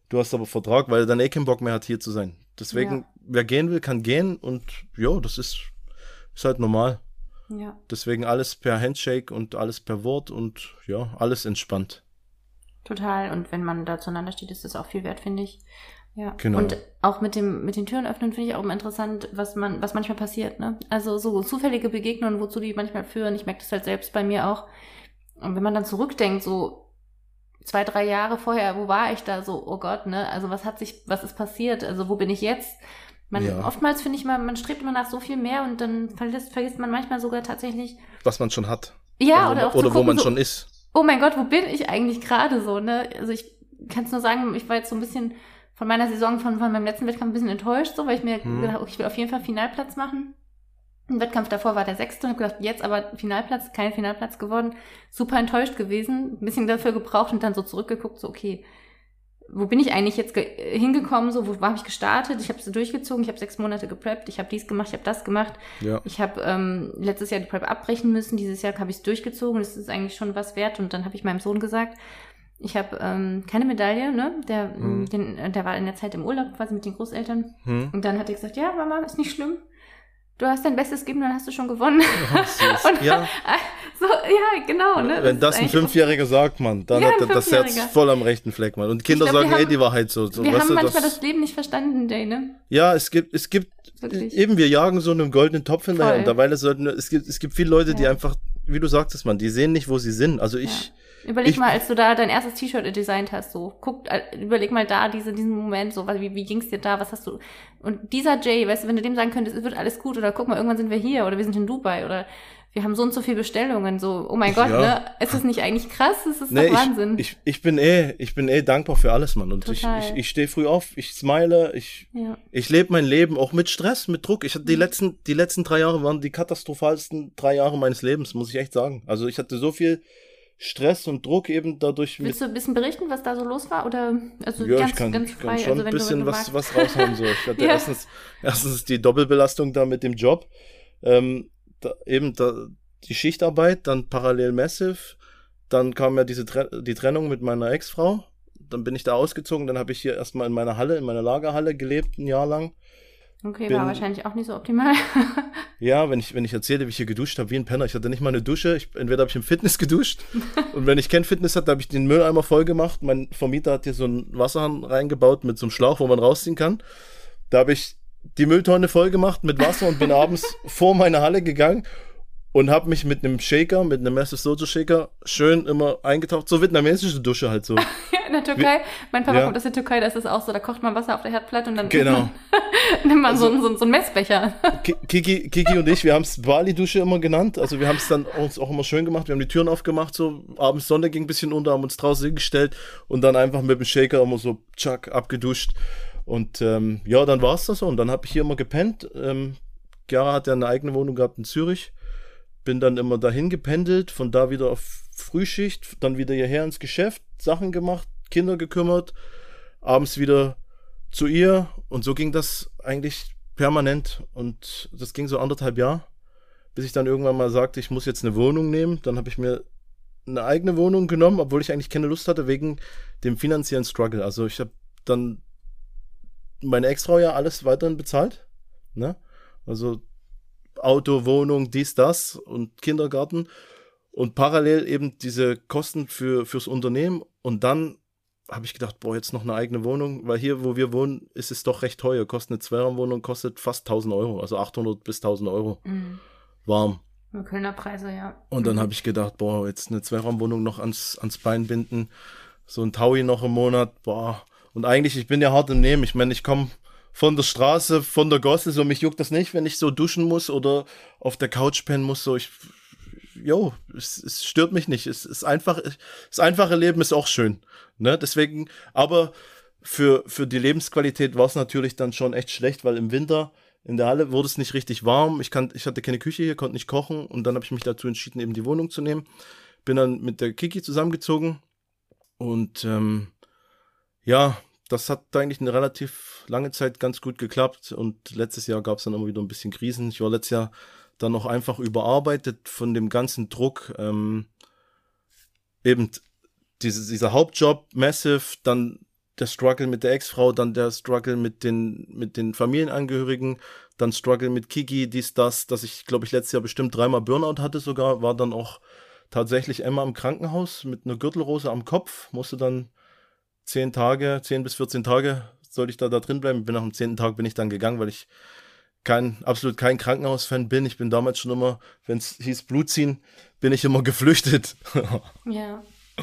du hast aber Vertrag, weil er dann eh keinen Bock mehr hat, hier zu sein. Deswegen, ja. wer gehen will, kann gehen und ja, das ist, ist halt normal. Ja. Deswegen alles per Handshake und alles per Wort und ja, alles entspannt. Total. Und wenn man da zueinander steht, ist das auch viel wert, finde ich. Ja, genau. Und auch mit dem, mit den Türen öffnen finde ich auch immer interessant, was man, was manchmal passiert, ne? Also so zufällige Begegnungen, wozu die manchmal führen. Ich merke das halt selbst bei mir auch. Und wenn man dann zurückdenkt, so zwei, drei Jahre vorher, wo war ich da so, oh Gott, ne? Also was hat sich, was ist passiert? Also wo bin ich jetzt? Man, ja. oftmals finde ich mal, man strebt immer nach so viel mehr und dann vergisst, vergisst man manchmal sogar tatsächlich. Was man schon hat. Ja, oder, oder auch Oder gucken, wo man so, schon ist. Oh mein Gott, wo bin ich eigentlich gerade so, ne? Also ich kann es nur sagen, ich war jetzt so ein bisschen von meiner Saison, von, von meinem letzten Wettkampf ein bisschen enttäuscht, so, weil ich mir hm. gedacht habe, ich will auf jeden Fall Finalplatz machen. Im Wettkampf davor war der sechste und habe gedacht, jetzt aber Finalplatz, kein Finalplatz geworden. Super enttäuscht gewesen, ein bisschen dafür gebraucht und dann so zurückgeguckt, so okay, wo bin ich eigentlich jetzt hingekommen, so wo habe ich gestartet? Ich habe so durchgezogen, ich habe sechs Monate gepreppt, ich habe dies gemacht, ich habe das gemacht. Ja. Ich habe ähm, letztes Jahr die Prep abbrechen müssen, dieses Jahr habe ich es durchgezogen, das ist eigentlich schon was wert und dann habe ich meinem Sohn gesagt, ich habe ähm, keine Medaille, ne? Der, hm. den, der war in der Zeit im Urlaub quasi mit den Großeltern. Hm. Und dann hat er gesagt, ja, Mama, ist nicht schlimm. Du hast dein Bestes gegeben, dann hast du schon gewonnen. Oh, [LAUGHS] und, ja. so, ja, genau. Ne? Wenn das, das ein Fünfjähriger sagt, man, dann ja, hat er das Herz voll am rechten Fleck, man. Und Kinder glaub, sagen eh die Wahrheit so. so wir haben du, manchmal das, das, Leben nicht verstanden, Jay, ne? Ja, es gibt, es gibt, Wirklich? eben, wir jagen so einen goldenen Topf hinterher. Und dabei sollten, es gibt, es gibt viele Leute, ja. die einfach, wie du sagtest, man, die sehen nicht, wo sie sind. Also ich, ja Überleg ich, mal, als du da dein erstes T-Shirt designt hast, so, guck, äh, überleg mal da, diese, diesen Moment, so, wie, wie ging's dir da, was hast du, und dieser Jay, weißt du, wenn du dem sagen könntest, es wird alles gut, oder guck mal, irgendwann sind wir hier, oder wir sind in Dubai, oder wir haben so und so viele Bestellungen, so, oh mein Gott, ja. ne, ist das nicht eigentlich krass? Es ist nee, doch Wahnsinn. Ich, ich, ich, bin eh, ich bin eh dankbar für alles, Mann, und Total. ich, ich, ich stehe früh auf, ich smile, ich, ja. ich lebe mein Leben auch mit Stress, mit Druck. Ich hatte die mhm. letzten, die letzten drei Jahre waren die katastrophalsten drei Jahre meines Lebens, muss ich echt sagen. Also ich hatte so viel, Stress und Druck eben dadurch. Willst du ein bisschen berichten, was da so los war? Oder also ja, ganz, ich kann, ganz frei, kann schon also, ein bisschen was, was raushauen. So. Ich [LAUGHS] hatte ja. erstens, erstens die Doppelbelastung da mit dem Job. Ähm, da, eben da, die Schichtarbeit, dann parallel Massive. Dann kam ja diese die Trennung mit meiner Ex-Frau. Dann bin ich da ausgezogen. Dann habe ich hier erstmal in meiner Halle, in meiner Lagerhalle gelebt, ein Jahr lang. Okay, bin, war wahrscheinlich auch nicht so optimal. [LAUGHS] ja, wenn ich, wenn ich erzähle, wie ich hier geduscht habe, wie ein Penner. Ich hatte nicht mal eine Dusche. Ich, entweder habe ich im Fitness geduscht [LAUGHS] und wenn ich kein Fitness hatte, habe ich den Mülleimer voll gemacht. Mein Vermieter hat hier so einen Wasserhahn reingebaut mit so einem Schlauch, wo man rausziehen kann. Da habe ich die Mülltonne voll gemacht mit Wasser und bin [LAUGHS] abends vor meine Halle gegangen und habe mich mit einem Shaker, mit einem Massive Soja Shaker schön immer eingetaucht, so vietnamesische Dusche halt so. [LAUGHS] in der Türkei, Wie, mein Papa ja. kommt aus der Türkei, da ist es auch so, da kocht man Wasser auf der Herdplatte und dann genau. [LAUGHS] nimmt man, also, so, so, so einen Messbecher. Kiki, Kiki und ich, wir haben es Bali-Dusche immer genannt, also wir haben es dann uns auch immer schön gemacht, wir haben die Türen aufgemacht, so abends Sonne ging ein bisschen unter, haben uns draußen hingestellt und dann einfach mit dem Shaker immer so, tschack, abgeduscht und ähm, ja, dann war es das so und dann habe ich hier immer gepennt, ähm, Chiara hat ja eine eigene Wohnung gehabt in Zürich bin dann immer dahin gependelt, von da wieder auf Frühschicht, dann wieder hierher ins Geschäft, Sachen gemacht, Kinder gekümmert, abends wieder zu ihr und so ging das eigentlich permanent und das ging so anderthalb Jahre, bis ich dann irgendwann mal sagte, ich muss jetzt eine Wohnung nehmen. Dann habe ich mir eine eigene Wohnung genommen, obwohl ich eigentlich keine Lust hatte, wegen dem finanziellen Struggle. Also ich habe dann meine Ex-Frau ja alles weiterhin bezahlt. Ne? Also Auto, Wohnung, dies, das und Kindergarten. Und parallel eben diese Kosten für, fürs Unternehmen. Und dann habe ich gedacht, boah, jetzt noch eine eigene Wohnung, weil hier, wo wir wohnen, ist es doch recht teuer. Kostet eine Zweiraumwohnung, kostet fast 1000 Euro, also 800 bis 1000 Euro. Mhm. Warm. Kölner Preise, ja. Und dann habe ich gedacht, boah, jetzt eine Zweiraumwohnung noch ans, ans Bein binden, so ein Taui noch im Monat, boah. Und eigentlich, ich bin ja hart im Nehmen. Ich meine, ich komme von der Straße, von der Gosse, so mich juckt das nicht, wenn ich so duschen muss oder auf der Couch pennen muss, so ich, jo, es, es stört mich nicht. Es ist einfach, das einfache Leben ist auch schön, ne? Deswegen, aber für, für die Lebensqualität war es natürlich dann schon echt schlecht, weil im Winter in der Halle wurde es nicht richtig warm. Ich, kann, ich hatte keine Küche hier, konnte nicht kochen und dann habe ich mich dazu entschieden, eben die Wohnung zu nehmen. Bin dann mit der Kiki zusammengezogen und ähm, ja, das hat eigentlich eine relativ lange Zeit ganz gut geklappt und letztes Jahr gab es dann immer wieder ein bisschen Krisen. Ich war letztes Jahr dann noch einfach überarbeitet von dem ganzen Druck. Ähm, eben diese, dieser Hauptjob, Massive, dann der Struggle mit der Ex-Frau, dann der Struggle mit den, mit den Familienangehörigen, dann Struggle mit Kiki, dies, das, dass ich, glaube ich, letztes Jahr bestimmt dreimal Burnout hatte sogar, war dann auch tatsächlich einmal im Krankenhaus mit einer Gürtelrose am Kopf, musste dann zehn Tage, zehn bis 14 Tage sollte ich da, da drin bleiben. Bin nach dem zehnten Tag bin ich dann gegangen, weil ich kein, absolut kein Krankenhausfan bin. Ich bin damals schon immer, wenn es hieß Blut ziehen, bin ich immer geflüchtet. ja. [LAUGHS]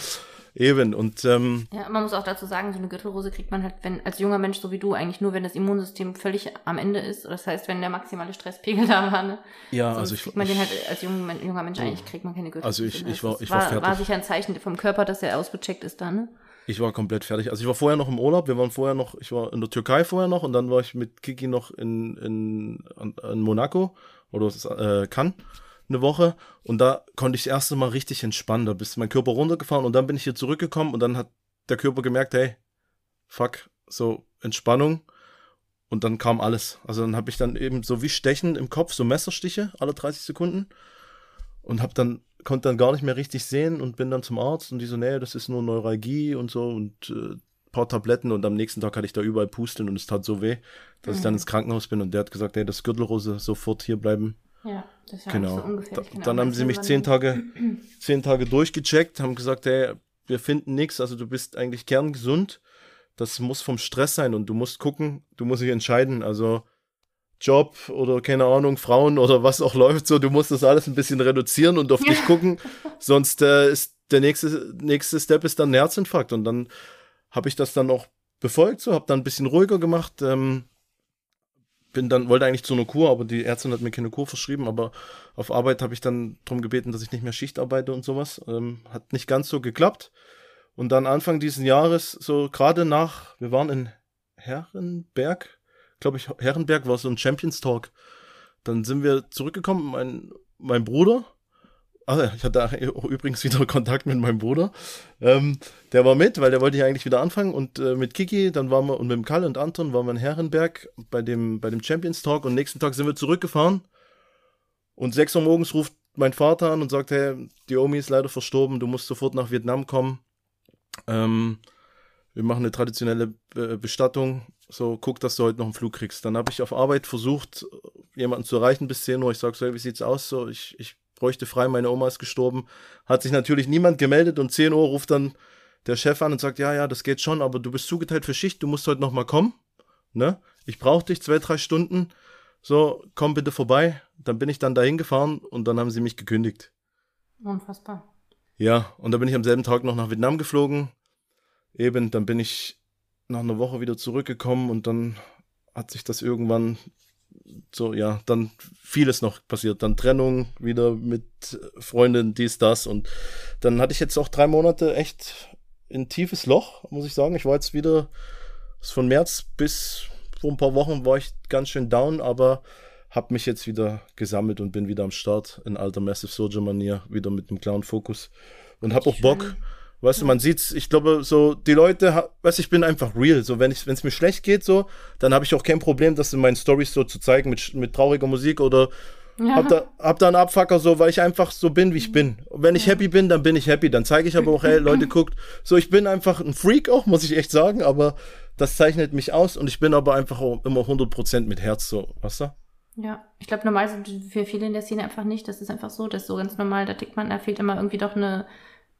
Eben, und ähm, ja, man muss auch dazu sagen, so eine Gürtelrose kriegt man halt, wenn als junger Mensch so wie du eigentlich nur, wenn das Immunsystem völlig am Ende ist. Das heißt, wenn der maximale Stresspegel [LAUGHS] da war. Ne? Ja, Sonst also ich kriegt man den halt als junger, junger Mensch eigentlich kriegt man keine Gürtelrose. Also ich, ich war, ich war, war fertig. War sicher ein Zeichen vom Körper, dass er ausgecheckt ist da, ne? Ich war komplett fertig. Also ich war vorher noch im Urlaub. Wir waren vorher noch, ich war in der Türkei vorher noch und dann war ich mit Kiki noch in, in, in Monaco oder äh, Cannes eine Woche und da konnte ich das erste Mal richtig entspannen. Da ist mein Körper runtergefahren und dann bin ich hier zurückgekommen und dann hat der Körper gemerkt, hey, fuck, so Entspannung. Und dann kam alles. Also dann habe ich dann eben so wie Stechen im Kopf, so Messerstiche alle 30 Sekunden und habe dann konnte dann gar nicht mehr richtig sehen und bin dann zum Arzt und die so, nee, das ist nur Neuralgie und so und äh, paar Tabletten und am nächsten Tag hatte ich da überall Pusteln und es tat so weh, dass mhm. ich dann mhm. ins Krankenhaus bin und der hat gesagt, ey, das Gürtelrose sofort hier bleiben. Ja, das war genau. so ungefähr. Da, dann haben sie mich zehn Tage, [CLEARS THROAT] zehn Tage durchgecheckt, haben gesagt, ey, wir finden nichts, also du bist eigentlich kerngesund. Das muss vom Stress sein und du musst gucken, du musst dich entscheiden. Also Job oder keine Ahnung, Frauen oder was auch läuft, so, du musst das alles ein bisschen reduzieren und auf dich gucken, sonst äh, ist der nächste, nächste Step ist dann ein Herzinfarkt und dann habe ich das dann auch befolgt, so, habe dann ein bisschen ruhiger gemacht, ähm, bin dann, wollte eigentlich zu einer Kur, aber die Ärztin hat mir keine Kur verschrieben, aber auf Arbeit habe ich dann darum gebeten, dass ich nicht mehr Schicht arbeite und sowas, ähm, hat nicht ganz so geklappt. Und dann Anfang dieses Jahres, so gerade nach, wir waren in Herrenberg, glaube ich, Herrenberg war so ein Champions Talk. Dann sind wir zurückgekommen, mein, mein Bruder, also ich hatte [LAUGHS] übrigens wieder Kontakt mit meinem Bruder. Ähm, der war mit, weil der wollte ja eigentlich wieder anfangen. Und äh, mit Kiki, dann waren wir, und mit Kalle und Anton waren wir in Herrenberg bei dem, bei dem Champions Talk. Und nächsten Tag sind wir zurückgefahren. Und sechs Uhr morgens ruft mein Vater an und sagt, hey, die Omi ist leider verstorben, du musst sofort nach Vietnam kommen. Ähm, wir machen eine traditionelle äh, Bestattung so, guck, dass du heute noch einen Flug kriegst. Dann habe ich auf Arbeit versucht, jemanden zu erreichen bis 10 Uhr. Ich sage so, wie sieht's aus? So, ich, ich bräuchte frei, meine Oma ist gestorben. Hat sich natürlich niemand gemeldet und 10 Uhr ruft dann der Chef an und sagt, ja, ja, das geht schon, aber du bist zugeteilt für Schicht, du musst heute noch mal kommen. Ne? Ich brauche dich zwei, drei Stunden. So, komm bitte vorbei. Dann bin ich dann dahin gefahren und dann haben sie mich gekündigt. Unfassbar. Ja, und dann bin ich am selben Tag noch nach Vietnam geflogen. Eben, dann bin ich nach einer Woche wieder zurückgekommen und dann hat sich das irgendwann so, ja, dann vieles noch passiert. Dann Trennung wieder mit Freundin, dies, das. Und dann hatte ich jetzt auch drei Monate echt ein tiefes Loch, muss ich sagen. Ich war jetzt wieder, von März bis vor ein paar Wochen war ich ganz schön down, aber habe mich jetzt wieder gesammelt und bin wieder am Start in alter Massive Soldier Manier, wieder mit einem klaren Fokus und habe auch Bock. Weißt du, man sieht's, ich glaube, so, die Leute, weißt du, ich bin einfach real. So, wenn ich, wenn es mir schlecht geht, so, dann habe ich auch kein Problem, das in meinen Stories so zu zeigen mit, mit trauriger Musik oder Ja. Hab, da, hab da einen Abfucker so, weil ich einfach so bin, wie ich bin. Und wenn ich ja. happy bin, dann bin ich happy. Dann zeige ich aber auch, hey, Leute, [LAUGHS] guckt. So, ich bin einfach ein Freak auch, muss ich echt sagen, aber das zeichnet mich aus und ich bin aber einfach immer 100% mit Herz so, weißt du? Ja, ich glaube, normal sind für viele in der Szene einfach nicht. Das ist einfach so, das ist so ganz normal. Da tickt man, da fehlt immer irgendwie doch eine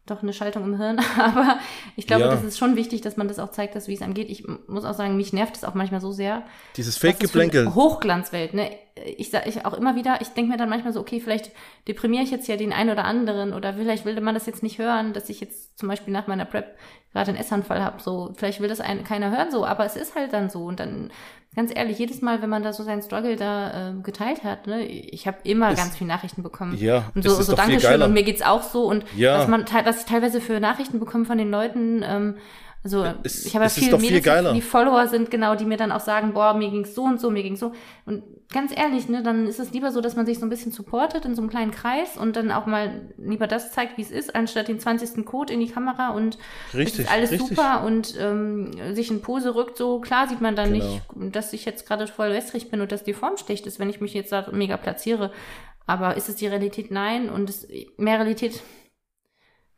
doch eine Schaltung im Hirn. [LAUGHS] Aber ich glaube, ja. das ist schon wichtig, dass man das auch zeigt, dass wie es einem geht. Ich muss auch sagen, mich nervt es auch manchmal so sehr. Dieses Fake-Geplänkel. Hochglanzwelt, ne? Ich sage ich auch immer wieder, ich denke mir dann manchmal so, okay, vielleicht deprimiere ich jetzt ja den einen oder anderen oder vielleicht will man das jetzt nicht hören, dass ich jetzt zum Beispiel nach meiner Prep gerade einen Essanfall habe. So, vielleicht will das ein, keiner hören so, aber es ist halt dann so. Und dann ganz ehrlich, jedes Mal, wenn man da so seinen Struggle da äh, geteilt hat, ne, ich habe immer ist, ganz viele Nachrichten bekommen. Ja, und so, so Dankeschön und mir geht's auch so. Und ja. was man was ich teilweise für Nachrichten bekomme von den Leuten, ähm, also es, ich habe ja viele Mädels, viel die Follower sind, genau, die mir dann auch sagen, boah, mir ging's so und so, mir ging's so. Und ganz ehrlich, ne, dann ist es lieber so, dass man sich so ein bisschen supportet in so einem kleinen Kreis und dann auch mal lieber das zeigt, wie es ist, anstatt den 20. Code in die Kamera und richtig, ist alles richtig. super und ähm, sich in Pose rückt. So klar sieht man dann genau. nicht, dass ich jetzt gerade voll wässrig bin und dass die Form schlecht ist, wenn ich mich jetzt da mega platziere. Aber ist es die Realität? Nein. Und es, mehr Realität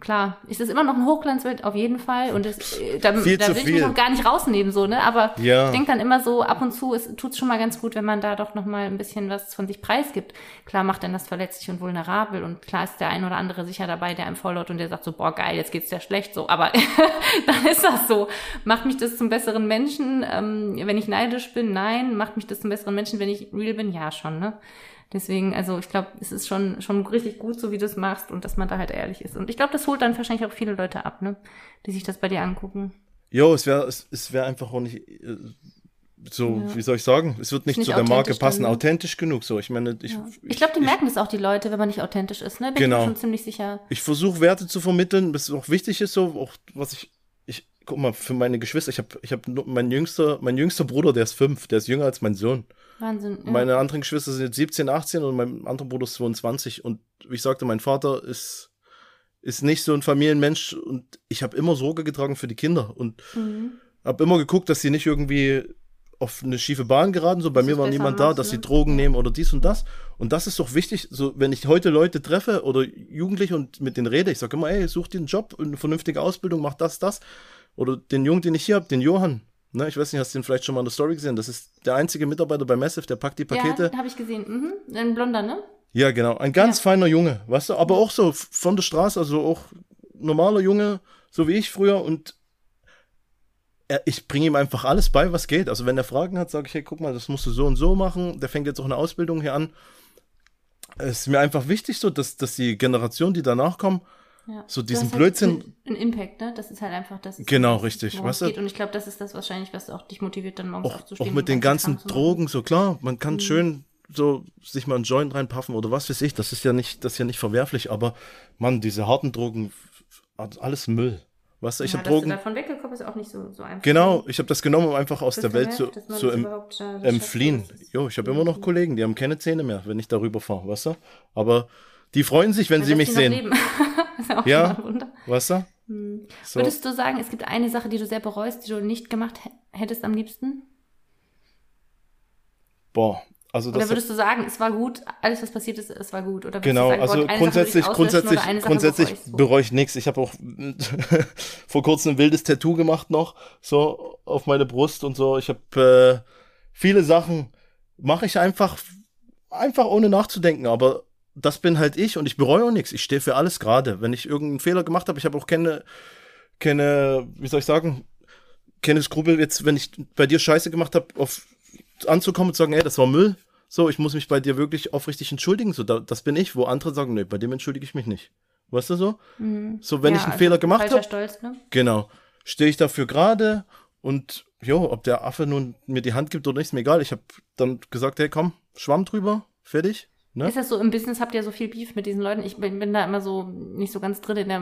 Klar, ist es immer noch ein Hochglanzwelt auf jeden Fall und das, äh, da, da will ich mich auch gar nicht rausnehmen so, ne? Aber ja. ich denke dann immer so ab und zu, es tut's schon mal ganz gut, wenn man da doch noch mal ein bisschen was von sich preisgibt. Klar macht dann das verletzlich und vulnerabel und klar ist der ein oder andere sicher dabei, der einem followt und der sagt so, boah geil, jetzt geht's dir schlecht so, aber [LAUGHS] dann ist das so. Macht mich das zum besseren Menschen, ähm, wenn ich neidisch bin? Nein. Macht mich das zum besseren Menschen, wenn ich real bin? Ja schon, ne? Deswegen, also ich glaube, es ist schon, schon richtig gut, so wie du es machst und dass man da halt ehrlich ist. Und ich glaube, das holt dann wahrscheinlich auch viele Leute ab, ne? Die sich das bei dir angucken. Jo, es wäre es, es wär einfach auch nicht äh, so, ja. wie soll ich sagen? Es wird nicht, nicht zu der Marke passen, dann, ne? authentisch genug. So, ich meine, ich, ja. ich glaube, die ich, merken das auch die Leute, wenn man nicht authentisch ist, ne? Bin genau. ich mir schon ziemlich sicher. Ich versuche Werte zu vermitteln, was auch wichtig ist, so auch was ich ich guck mal für meine Geschwister. Ich habe ich habe mein jüngster mein jüngster Bruder, der ist fünf, der ist jünger als mein Sohn. Wahnsinn. Ja. Meine anderen Geschwister sind jetzt 17, 18 und mein anderer Bruder ist 22. Und wie ich sagte, mein Vater ist, ist nicht so ein Familienmensch und ich habe immer Sorge getragen für die Kinder und mhm. habe immer geguckt, dass sie nicht irgendwie auf eine schiefe Bahn geraten. So bei das mir war niemand da, dass sie ne? Drogen nehmen oder dies und das. Und das ist doch wichtig. So wenn ich heute Leute treffe oder Jugendliche und mit denen rede, ich sage immer, ey, such dir einen Job, eine vernünftige Ausbildung, mach das, das. Oder den Jungen, den ich hier habe, den Johann, Ne, ich weiß nicht, hast du den vielleicht schon mal in der Story gesehen? Das ist der einzige Mitarbeiter bei Massive, der packt die Pakete. Ja, habe ich gesehen. Mhm. Ein Blonder, ne? Ja, genau. Ein ganz ja. feiner Junge, weißt du? Aber auch so von der Straße, also auch normaler Junge, so wie ich früher. Und er, ich bringe ihm einfach alles bei, was geht. Also wenn er Fragen hat, sage ich, hey, guck mal, das musst du so und so machen. Der fängt jetzt auch eine Ausbildung hier an. Es ist mir einfach wichtig, so, dass, dass die Generation, die danach kommen, ja. So diesen halt Blödsinn. Ein Impact, ne? Das ist halt einfach das. Genau, richtig. Was geht. Und ich glaube, das ist das wahrscheinlich, was auch dich motiviert, dann morgens auch, aufzustehen. Auch mit den ganzen Drogen, so klar, man kann mhm. schön so sich mal einen Joint reinpaffen oder was weiß ich. Das ist ja nicht, das ist ja nicht verwerflich, aber man, diese harten Drogen, alles Müll. Was, ich ja, habe Drogen. Du davon weggekommen ist auch nicht so, so einfach. Genau, ich habe das genommen, um einfach aus der Welt zu, zu em, äh, entfliehen. Jo, ich habe immer noch Kollegen, die haben keine Zähne mehr, wenn ich darüber fahre, weißt du? Aber die freuen sich, wenn [LAUGHS] ja, sie mich sehen. ja, du? Hm. So. Würdest du sagen, es gibt eine Sache, die du sehr bereust, die du nicht gemacht hättest am liebsten? Boah, also das. Oder würdest du sagen, es war gut, alles was passiert ist, es war gut? Oder genau, sagen, also grundsätzlich, grundsätzlich, grundsätzlich bereue ich nichts. Ich habe auch [LAUGHS] vor kurzem ein wildes Tattoo gemacht noch, so auf meine Brust und so. Ich habe äh, viele Sachen mache ich einfach, einfach ohne nachzudenken, aber das bin halt ich und ich bereue auch nichts. Ich stehe für alles gerade. Wenn ich irgendeinen Fehler gemacht habe, ich habe auch keine, keine, wie soll ich sagen, keine Skrupel jetzt, wenn ich bei dir Scheiße gemacht habe, auf anzukommen und zu sagen, ey, das war Müll. So, ich muss mich bei dir wirklich aufrichtig entschuldigen. So, da, das bin ich, wo andere sagen, nee, bei dem entschuldige ich mich nicht. Weißt du so? Mhm. So, wenn ja, ich einen also Fehler gemacht habe. Stolz, ne? Genau. Stehe ich dafür gerade und jo, ob der Affe nun mir die Hand gibt oder nicht, ist mir egal. Ich habe dann gesagt, hey, komm, Schwamm drüber, fertig. Ne? Ist das so, im Business habt ihr so viel Beef mit diesen Leuten? Ich bin, bin da immer so nicht so ganz drin in der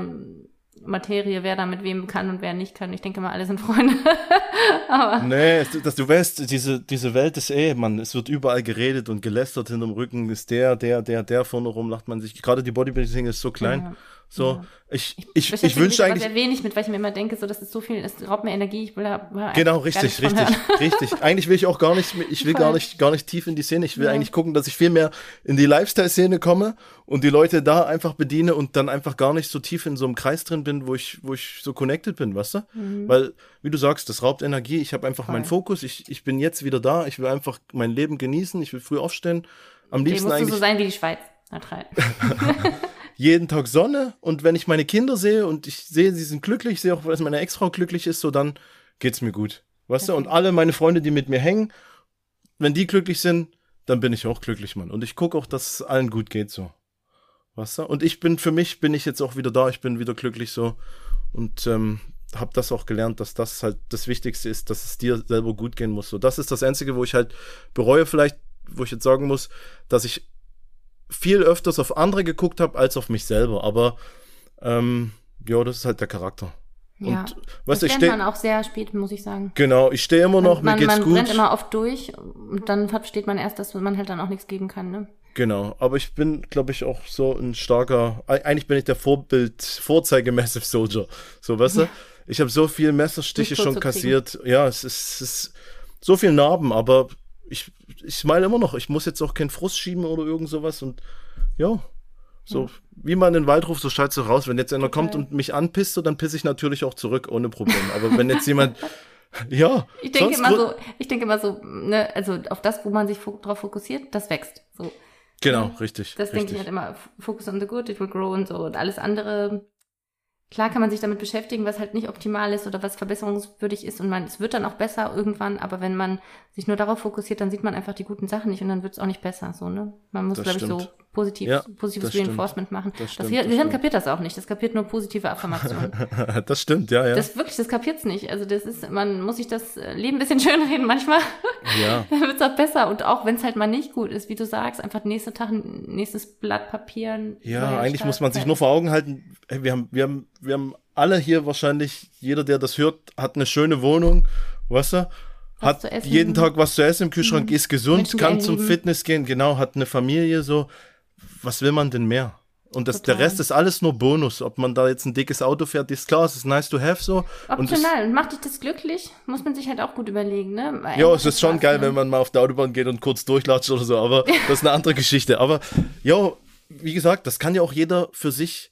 Materie, wer da mit wem kann und wer nicht kann. Ich denke mal, alle sind Freunde. [LAUGHS] Aber nee, dass du weißt, diese, diese Welt ist eh, man, es wird überall geredet und gelästert hinterm Rücken, ist der, der, der, der vorne rum, lacht man sich. Gerade die Bodybuilding ist so klein. Ja. So, Ja. ich, ich, ich, mich wünsche eigentlich. sehr wenig mit, weil ich mir immer denke, so, das ist so viel, es raubt mir Energie, ich will da Genau, richtig, richtig, richtig. [LAUGHS] Eigentlich will ich auch gar nicht, ich will Voll. gar nicht, gar nicht tief in die Szene. Ich will Ja. eigentlich gucken, dass ich viel mehr in die Lifestyle-Szene komme und die Leute da einfach bediene und dann einfach gar nicht so tief in so einem Kreis drin bin, wo ich, wo ich so connected bin, weißt du? Weil, wie du sagst, das raubt Energie. Ich habe einfach meinen Mhm. Voll. Fokus. Ich, ich bin jetzt wieder da. Ich will einfach mein Leben genießen. Ich will früh aufstehen. Am liebsten musst du eigentlich so sein wie die Schweiz. Neutral. [LAUGHS] [LAUGHS] jeden Tag Sonne und wenn ich meine Kinder sehe und ich sehe, sie sind glücklich, ich sehe auch, dass meine Ex-Frau glücklich ist, so dann geht's mir gut. Weißt du? Und alle meine Freunde, die mit mir hängen, wenn die glücklich sind, dann bin ich auch glücklich, Mann. Und ich gucke auch, dass es allen gut geht, so. Weißt du? Und ich bin, für mich bin ich jetzt auch wieder da, ich bin wieder glücklich, so. Und ähm, habe das auch gelernt, dass das halt das Wichtigste ist, dass es dir selber gut gehen muss. So, das ist das Einzige, wo ich halt bereue, vielleicht, wo ich jetzt sagen muss, dass ich viel öfters auf andere geguckt habe als auf mich selber. Aber ähm, ja, das ist halt der Charakter. Ja. Und das weißt du, ich lernt stehe man auch sehr spät, muss ich sagen. genau, ich stehe immer noch, man, mir geht's man gut. brennt immer oft durch und dann versteht man erst, dass man halt dann auch nichts geben kann. Ne? Genau, aber ich bin, glaube ich, auch so ein starker, eigentlich bin ich der Vorbild, Vorzeige Massive [LAUGHS] Soldier. So, weißt du? Ich habe so viel Messerstiche schon kassiert. Ja, es ist, es ist so viel Narben, aber ich, ich smile immer noch. Ich muss jetzt auch keinen Frust schieben oder irgend sowas und ja. So, wie man in den Wald ruft, so schallt so raus. Wenn jetzt einer kommt Total. und mich anpisst, so, dann pisse ich natürlich auch zurück, ohne Problem. Aber wenn jetzt jemand, [LAUGHS] ja. Ich denke immer so, ich denke immer so, ne, also auf das, wo man sich drauf fokussiert, das wächst. So, Genau, richtig. das denke ich richtig. halt immer. Focus on the good, it will grow und so und alles andere. Klar kann man sich damit beschäftigen, was halt nicht optimal ist oder was verbesserungswürdig ist und man, es wird dann auch besser irgendwann, aber wenn man sich nur darauf fokussiert, dann sieht man einfach die guten Sachen nicht und dann wird es auch nicht besser, so, ne? Man muss, glaube ich, so. Positiv, Ja, positives das stimmt. Reinforcement machen. Das stimmt, Gehirn das Gehirn stimmt. kapiert das auch nicht, das kapiert nur positive Affirmationen. [LAUGHS] das stimmt, ja, ja. Das wirklich, das kapiert's nicht. Also das ist, man muss sich das äh, Leben ein bisschen [LAUGHS] schön reden manchmal. ja. [LAUGHS] Dann wird's auch besser. Und auch wenn es halt mal nicht gut ist, wie du sagst, einfach nächsten Tag ein nächstes Blatt Papier. Ja, eigentlich Start. muss man sich nur vor Augen halten, hey, wir haben, wir haben, wir haben alle hier wahrscheinlich, jeder, der das hört, hat eine schöne Wohnung, weißt du? Hat zu essen. jeden Tag was zu essen im Kühlschrank, ist gesund, Menschen, kann zum. Fitness gehen, genau, hat eine Familie, so. Was will man denn mehr? Und das, der. Rest ist alles nur Bonus. Ob man da jetzt ein dickes Auto fährt, ist klar, es ist nice to have so. Und Optional. Und macht dich das glücklich? Muss man sich halt auch gut überlegen, ne? Weil ja, eigentlich es ist schon geil, ne? wenn man mal auf der Autobahn geht und kurz durchlatscht oder so, aber [LAUGHS] das ist eine andere Geschichte. Aber ja, wie gesagt, das kann ja auch jeder für sich,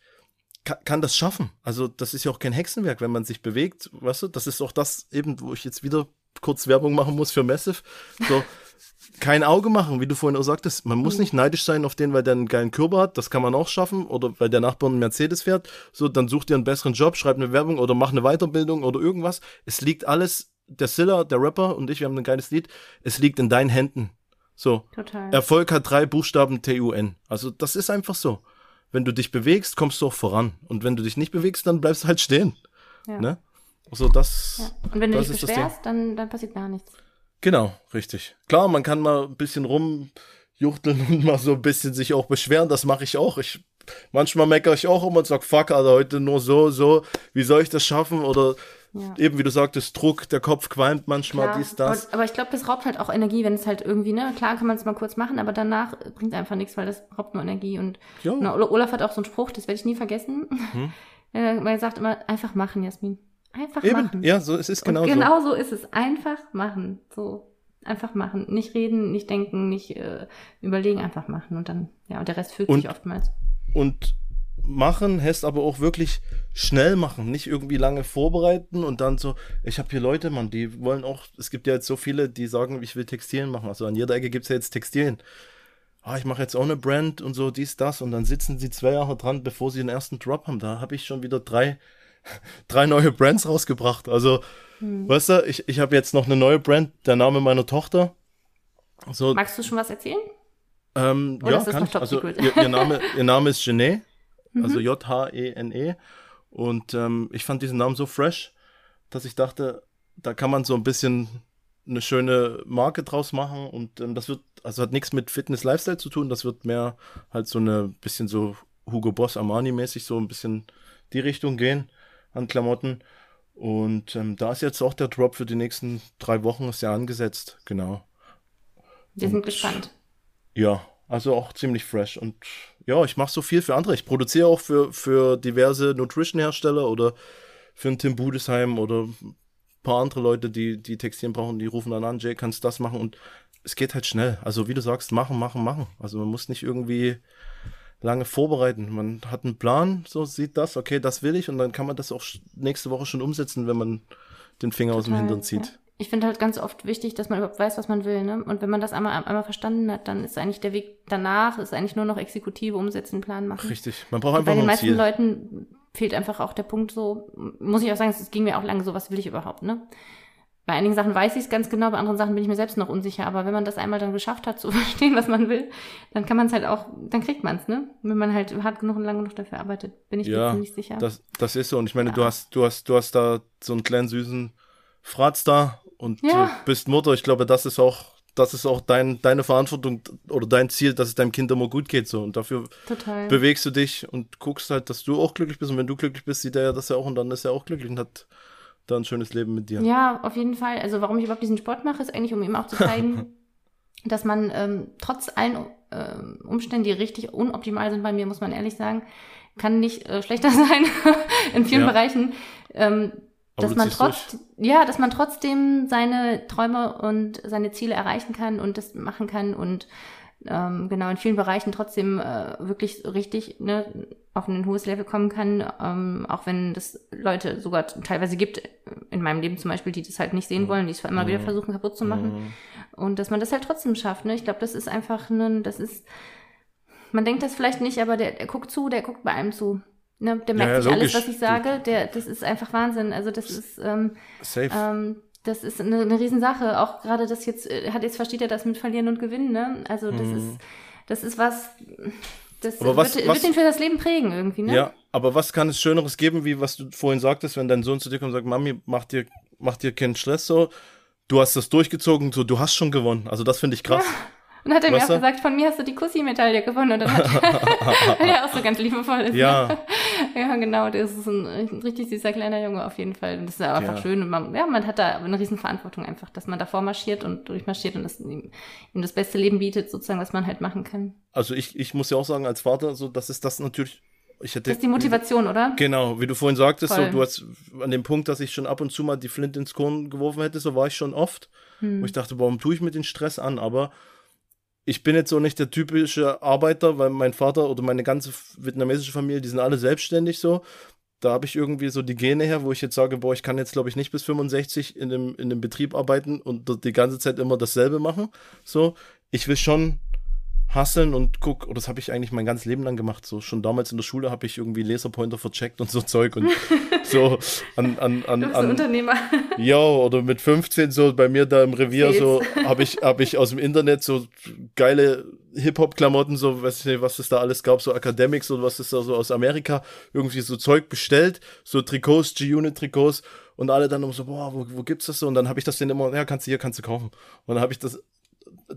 kann, kann das schaffen. Also das ist ja auch kein Hexenwerk, wenn man sich bewegt, weißt du, das ist auch das eben, wo ich jetzt wieder kurz Werbung machen muss für Massive. So, [LAUGHS] kein Auge machen, wie du vorhin auch sagtest. Man muss nicht neidisch sein auf den, weil der einen geilen Körper hat. Das kann man auch schaffen. Oder weil der Nachbar einen Mercedes fährt. So, dann such dir einen besseren Job, schreib eine Werbung oder mach eine Weiterbildung oder irgendwas. Es liegt alles, der Silla, der Rapper und ich, wir haben ein geiles Lied. Es liegt in deinen Händen. So. Total. Erfolg hat drei Buchstaben T-U-N. Also, das ist einfach so. Wenn du dich bewegst, kommst du auch voran. Und wenn du dich nicht bewegst, dann bleibst du halt stehen. ja. Ne? Also, das. ja. Und wenn du dich beschwerst, dann, dann passiert gar nichts. Genau, richtig. Klar, man kann mal ein bisschen rumjuchteln [LAUGHS] und mal so ein bisschen sich auch beschweren. Das mache ich auch. Ich, manchmal meckere ich auch immer und sag, fuck, Alter, heute nur so, so. Wie soll ich das schaffen? Oder Ja. eben, wie du sagtest, Druck, der Kopf qualmt manchmal, Klar. dies, das. Aber, ich glaube, das raubt halt auch Energie, wenn es halt irgendwie, ne, klar kann man es mal kurz machen, aber danach bringt einfach nichts, weil das raubt nur Energie. Und na, Ol- Olaf hat auch so einen Spruch, das werde ich nie vergessen. [LAUGHS] Hm. Er sagt immer, einfach machen, Jasmin. Einfach Eben, machen. ja, so, es ist genau, und genau so ist es. Einfach machen. So. Einfach machen. Nicht reden, nicht denken, nicht äh, überlegen, einfach machen. Und dann, ja, und der Rest fühlt Und- sich oftmals. so. Und machen heißt aber auch wirklich schnell machen, nicht irgendwie lange vorbereiten und dann so, ich habe hier Leute, man, die wollen auch, es gibt ja jetzt so viele, die sagen, ich will Textilien machen. Also an jeder Ecke gibt's ja jetzt Textilien. Ah, ich mache jetzt auch eine Brand und so, dies, das. Und dann sitzen sie zwei Jahre dran, bevor sie den ersten Drop haben. Da habe ich schon wieder drei, [LAUGHS] drei neue Brands rausgebracht. Also, Hm. weißt du, ich, ich habe jetzt noch eine neue Brand, der Name meiner Tochter. So, Magst du schon was erzählen? ähm, Oder ja, ist das kann noch ich. Also, ihr, ihr, Name, [LAUGHS] ihr Name ist Genet, Mhm. also J-H-E-N-E. Und ähm, ich fand diesen Namen so fresh, dass ich dachte, da kann man so ein bisschen eine schöne Marke draus machen. Und ähm, das wird, also hat nichts mit Fitness Lifestyle zu tun, das wird mehr halt so eine bisschen so Hugo Boss Armani-mäßig so ein bisschen die Richtung gehen an Klamotten. Und ähm, da ist jetzt auch der Drop für die nächsten drei Wochen ist ja angesetzt, genau. Wir sind Und- gespannt. Ja, Also auch ziemlich fresh. Und ja, ich mache so viel für andere. Ich produziere auch für, für diverse Nutrition-Hersteller oder für ein Tim Budesheim oder ein paar andere Leute, die, die Textilien brauchen, die rufen dann an, Jay, kannst du das machen? Und es geht halt schnell. Also wie du sagst, machen, machen, machen. Also man muss nicht irgendwie lange vorbereiten. Man hat einen Plan, so sieht das, okay, das will ich und dann kann man das auch nächste Woche schon umsetzen, wenn man den Finger Total, aus dem Hintern zieht. Ja. Ich finde halt ganz oft wichtig, dass man überhaupt weiß, was man will. Ne? Und wenn man das einmal, einmal verstanden hat, dann ist eigentlich der Weg danach, ist eigentlich nur noch Exekutive umsetzen, Plan machen. Richtig, man braucht einfach Bei den meisten Ziel. Leuten fehlt einfach auch der Punkt so, muss ich auch sagen, es ging mir auch lange so, was will ich überhaupt, ne? Bei einigen Sachen weiß ich es ganz genau, bei anderen Sachen bin ich mir selbst noch unsicher. Aber wenn man das einmal dann geschafft hat, [LAUGHS] zu verstehen, was man will, dann kann man es halt auch, dann kriegt man es, ne? Wenn man halt hart genug und lange genug dafür arbeitet, bin ich ja, mir ziemlich sicher. Das, das ist so. Und ich meine, Ja. du hast, du hast, du hast da so einen kleinen süßen Fratz da und Ja. du bist Mutter. Ich glaube, das ist auch, das ist auch dein, deine Verantwortung oder dein Ziel, dass es deinem Kind immer gut geht. So. Und dafür Total. bewegst du dich und guckst halt, dass du auch glücklich bist. Und wenn du glücklich bist, sieht er ja das ja auch und dann ist er auch glücklich und hat da ein schönes Leben mit dir. Ja, auf jeden Fall. Also warum ich überhaupt diesen Sport mache, ist eigentlich, um ihm auch zu zeigen, [LAUGHS] dass man ähm, trotz allen ähm, Umständen, die richtig unoptimal sind bei mir, muss man ehrlich sagen, kann nicht äh, schlechter [LAUGHS] sein [LAUGHS] in vielen Ja. Bereichen. Ähm, dass man trotz, ja, dass man trotzdem seine Träume und seine Ziele erreichen kann und das machen kann und ähm, genau in vielen Bereichen trotzdem äh, wirklich richtig ne, auf ein hohes Level kommen kann, ähm, auch wenn das Leute sogar teilweise gibt, äh, in meinem Leben zum Beispiel, die das halt nicht sehen wollen, die es immer wieder versuchen kaputt zu machen. Mhm. Und dass man das halt trotzdem schafft. Ne? Ich glaube, das ist einfach ein, das ist, man denkt das vielleicht nicht, aber der, der guckt zu, der guckt bei einem zu. Ne? Der merkt ja, sich logisch. alles, was ich sage. Der, das ist einfach Wahnsinn. Also das ist, ähm, Safe. ähm, das ist eine, eine Riesensache. Auch gerade das jetzt, äh, hat jetzt versteht er das mit Verlieren und Gewinnen, ne? Also das ist, das ist was, das Mhm. Aber was- wird, was- wird ihn für das Leben prägen irgendwie, ne? Ja, aber was kann es Schöneres geben, wie was du vorhin sagtest, wenn dein Sohn zu dir kommt und sagt, Mami, mach dir, mach dir keinen Stress so. Du hast das durchgezogen, so, du hast schon gewonnen. Also das finde ich krass. Und hat er mir auch gesagt, von mir hast du die Kussi-Medaille gewonnen. Und dann hat er, [LAUGHS] auch so ganz liebevoll ist. Ja. Ne? Ja, [LAUGHS] genau. Das ist ein, ein richtig süßer kleiner Junge auf jeden Fall. Und das ist ja einfach Ja. schön. Und man, ja, man hat da eine riesen Verantwortung einfach, dass man davor marschiert und durchmarschiert und das ihm, ihm das beste Leben bietet, sozusagen, was man halt machen kann. Also ich, ich muss ja auch sagen, als Vater, so, das ist das natürlich, ich hätte. Das ist die Motivation, oder? Genau, wie du vorhin sagtest, so, du hast an dem Punkt, dass ich schon ab und zu mal die Flint ins Korn geworfen hätte, so war ich schon oft. Hm. Wo ich dachte, warum tue ich mir den Stress an? Aber ich bin jetzt so nicht der typische Arbeiter, weil mein Vater oder meine ganze vietnamesische Familie, die sind alle selbstständig so. Da habe ich irgendwie so die Gene her, wo ich jetzt sage, boah, ich kann jetzt, glaube ich, nicht bis 65 in dem, in dem Betrieb arbeiten und die ganze Zeit immer dasselbe machen. So, ich will schon hasseln und guck, oder das habe ich eigentlich mein ganzes Leben lang gemacht. So schon damals in der Schule habe ich irgendwie Laserpointer vercheckt und so [LAUGHS] Zeug und [LAUGHS] so an, an, an, Du bist ein an Unternehmer. ja, oder mit 15 so bei mir da im Revier Sales. so [LAUGHS] habe ich hab ich aus dem Internet so geile Hip-Hop Klamotten so weiß ich nicht, was es da alles gab, so Academics oder was ist da so aus Amerika irgendwie so Zeug bestellt, so Trikots, G-Unit Trikots und alle dann um so boah, wo, wo gibt's das so und dann habe ich das denen immer ja, kannst du hier kannst du kaufen. Und dann habe ich das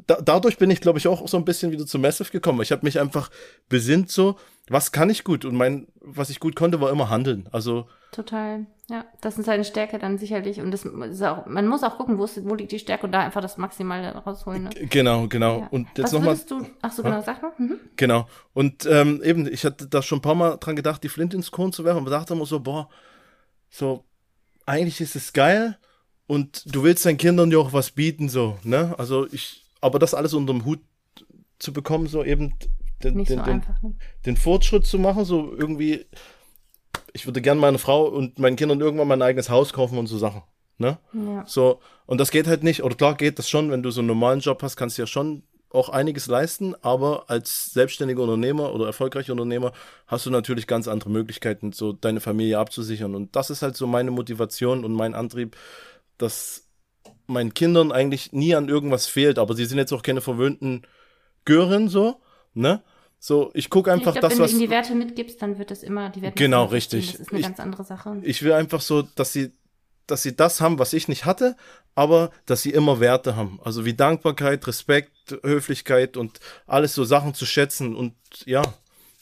da, dadurch bin ich, glaube ich, auch so ein bisschen wieder zu Massive gekommen. Ich habe mich einfach besinnt so, was kann ich gut? Und mein, was ich gut konnte, war immer handeln. Also Total. Ja, das ist seine Stärke dann sicherlich. Und das ist auch, man muss auch gucken, wo, ist, wo liegt die Stärke und da einfach das Maximale rausholen. Ne? genau, genau. Ja. Und jetzt nochmal. ach so, genau, sag mal. Mhm. Genau. Und ähm, eben, ich hatte da schon ein paar Mal dran gedacht, die Flint ins Korn zu werfen, aber dachte immer so, boah, so, eigentlich ist es geil und du willst deinen Kindern ja auch was bieten, so, ne? Also ich, aber das alles unter dem Hut zu bekommen, so eben den, den, so den, einfach. Ne? den Fortschritt zu machen, so irgendwie, ich würde gern meine Frau und meinen Kindern irgendwann mein eigenes Haus kaufen und so Sachen, ne? Ja. So, und das geht halt nicht, oder klar geht das schon, wenn du so einen normalen Job hast, kannst du ja schon auch einiges leisten, aber als selbstständiger Unternehmer oder erfolgreicher Unternehmer hast du natürlich ganz andere Möglichkeiten, so deine Familie abzusichern. Und das ist halt so meine Motivation und mein Antrieb, dass meinen Kindern eigentlich nie an irgendwas fehlt, aber sie sind jetzt auch keine verwöhnten Gören, so, ne? So, ich gucke einfach ich glaub, das, wenn was. du ihm die Werte mitgibst, dann wird das immer, die Werte Genau, richtig. Das ist eine Ich- ganz andere Sache. ich will einfach so, dass sie, dass sie das haben, was ich nicht hatte, aber dass sie immer Werte haben. Also wie Dankbarkeit, Respekt, Höflichkeit und alles so Sachen zu schätzen und ja,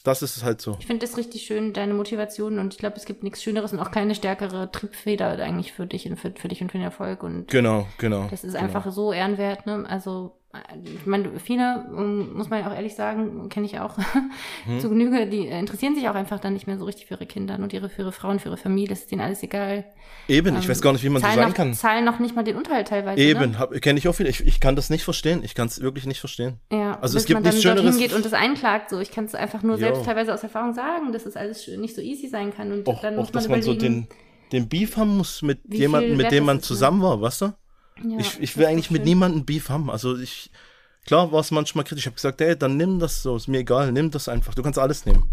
das ist es halt so. Ich finde das richtig schön, deine Motivation und ich glaube, es gibt nichts Schöneres und auch keine stärkere Triebfeder eigentlich für dich und für, für dich und für den Erfolg und Genau, genau. das ist genau. einfach so ehrenwert, ne? Also ich meine, viele, ähm, muss man ja auch ehrlich sagen, kenne ich auch [LAUGHS] hm. zu Genüge, die interessieren sich auch einfach dann nicht mehr so richtig für ihre Kinder und ihre, für ihre Frauen, für ihre Familie, das ist denen alles egal. Eben, ich ähm, weiß gar nicht, wie man so sein noch, kann. Zahlen noch nicht mal den Unterhalt teilweise. Eben, ne? kenne ich auch viele. Ich, ich kann das nicht verstehen. Ich kann es wirklich nicht verstehen. Ja, also es gibt nichts Schöneres. hingeht und das einklagt, so. Ich kann es einfach nur jo. selbst teilweise aus Erfahrung sagen, dass es alles nicht so easy sein kann. Und auch, dann muss auch, man dass man so den, den Beef haben muss mit jemandem, mit dem man zusammen war, weißt du? Ja, ich, ich will eigentlich mit niemandem Beef haben. Also ich, Klar war es manchmal kritisch. Ich habe gesagt, ey, dann nimm das so, ist mir egal, nimm das einfach. Du kannst alles nehmen.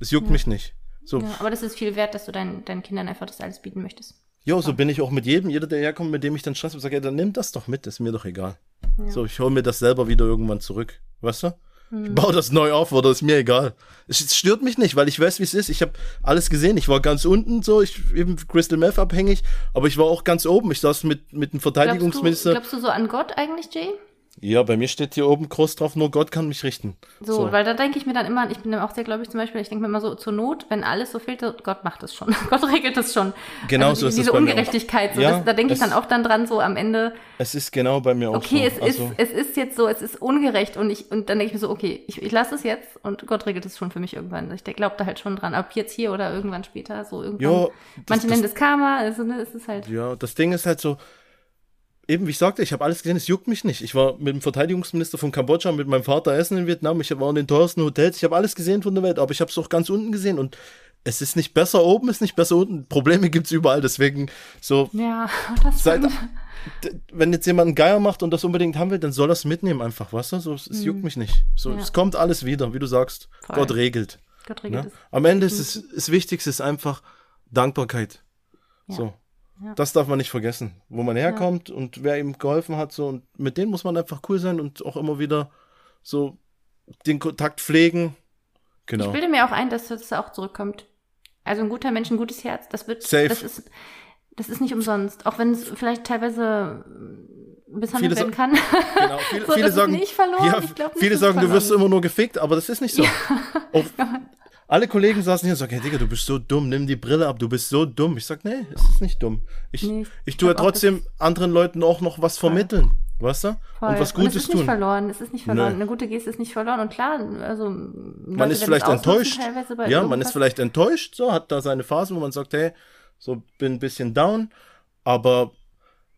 Es juckt ja. mich nicht. So. Ja, aber das ist viel wert, dass du dein, deinen Kindern einfach das alles bieten möchtest. Jo, so bin ich auch mit jedem, jeder, der herkommt, mit dem ich dann Stress habe, sage, ey, dann nimm das doch mit, ist mir doch egal. So, ich hole mir das selber wieder irgendwann zurück. Weißt du? Hm. Ich baue das neu auf oder ist mir egal. Es stört mich nicht, weil ich weiß, wie es ist. Ich habe alles gesehen. Ich war ganz unten so, ich eben Crystal Meth abhängig, aber ich war auch ganz oben. Ich saß mit mit dem Verteidigungsminister. Glaubst du, glaubst du so an Gott eigentlich, Jay? Ja, bei mir steht hier oben groß drauf, nur Gott kann mich richten. So, so. weil da denke ich mir dann immer, ich bin auch sehr gläubig zum Beispiel, ich denke mir immer so, zur Not, wenn alles so fehlt, Gott macht es schon. [LAUGHS] Gott regelt es schon. Genau also, so ist diese es bei Ungerechtigkeit, so, ja, das, da denke ich dann auch dann dran, so am Ende. Es ist genau bei mir auch okay, so. Okay, es also, ist, es ist jetzt so, es ist ungerecht und ich, und dann denke ich mir so, okay, ich, ich lasse es jetzt und Gott regelt es schon für mich irgendwann. Ich glaube da halt schon dran, ob jetzt hier oder irgendwann später, so irgendwann. Jo, das, manche das, nennen das Karma, also ne, es ist halt. Ja, das Ding ist halt so, eben, wie ich sagte, ich habe alles gesehen, es juckt mich nicht. Ich war mit dem Verteidigungsminister von Kambodscha, mit meinem Vater essen in Vietnam, ich war in den teuersten Hotels, ich habe alles gesehen von der Welt, aber ich habe es auch ganz unten gesehen und es ist nicht besser oben, es ist nicht besser unten. Probleme gibt es überall, deswegen so. Ja, [LAUGHS] das seit, Wenn jetzt jemand einen Geier macht und das unbedingt haben will, dann soll er es mitnehmen einfach, weißt du? So, es, mhm. juckt mich nicht. So, ja. es kommt alles wieder, wie du sagst. Voll. Gott regelt. Gott regelt ne? Am Ende ist es, das Wichtigste ist einfach Dankbarkeit. Ja. So. Das darf man nicht vergessen, wo man herkommt ja. und wer ihm geholfen hat. So, und mit denen muss man einfach cool sein und auch immer wieder so den Kontakt pflegen. Genau. Ich bilde mir auch ein, dass das auch zurückkommt. Also ein guter Mensch, ein gutes Herz, das wird, Safe. das ist, das ist nicht umsonst. Auch wenn es vielleicht teilweise misshandelt werden kann. Genau, [LAUGHS] viele, so, viele sagen, ja, viele sagen, du wirst immer nur gefickt, aber das ist nicht so. Ja. Auch, [LAUGHS] alle Kollegen saßen hier und sagen, hey Digga, du bist so dumm, nimm die Brille ab, du bist so dumm. Ich sag, nee, es ist nicht dumm. Ich, nee, ich tue ja trotzdem anderen Leuten auch noch was vermitteln. Voll. Weißt du? Voll. Und was Gutes tun. Es ist tun. nicht verloren, es ist nicht verloren. Nee. Eine gute Geste ist nicht verloren. Und klar, also man ist vielleicht enttäuscht. Ja, man ist vielleicht enttäuscht, so, hat da seine Phasen, wo man sagt, hey, so bin ein bisschen down, aber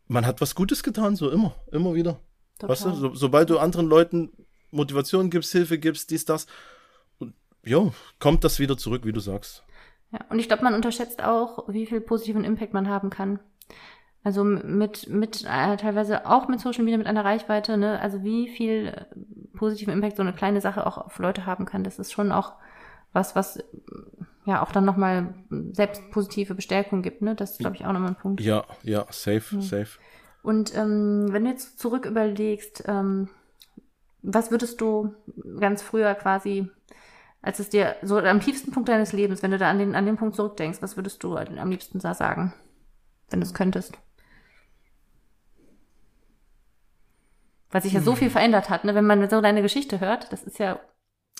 man hat was Gutes getan, so immer, immer wieder. Total. Weißt du, so, sobald du anderen Leuten Motivation gibst, Hilfe gibst, dies, das, ja, kommt das wieder zurück, wie du sagst. Ja, und ich glaube, man unterschätzt auch, wie viel positiven Impact man haben kann. Also mit, mit äh, teilweise auch mit Social Media, mit einer Reichweite, ne? Also wie viel äh, positiven Impact so eine kleine Sache auch auf Leute haben kann, das ist schon auch was, was ja auch dann nochmal selbst positive Bestärkung gibt, ne? Das ist, glaube ich, auch nochmal ein Punkt. Ja, ja, safe, mhm. safe. Und ähm, wenn du jetzt zurück überlegst, ähm, was würdest du ganz früher quasi als es dir so am tiefsten Punkt deines Lebens, wenn du da an den, an den Punkt zurückdenkst, was würdest du am liebsten da sagen, wenn du es könntest? Weil sich ja so viel verändert hat, ne? wenn man so deine Geschichte hört, das ist ja.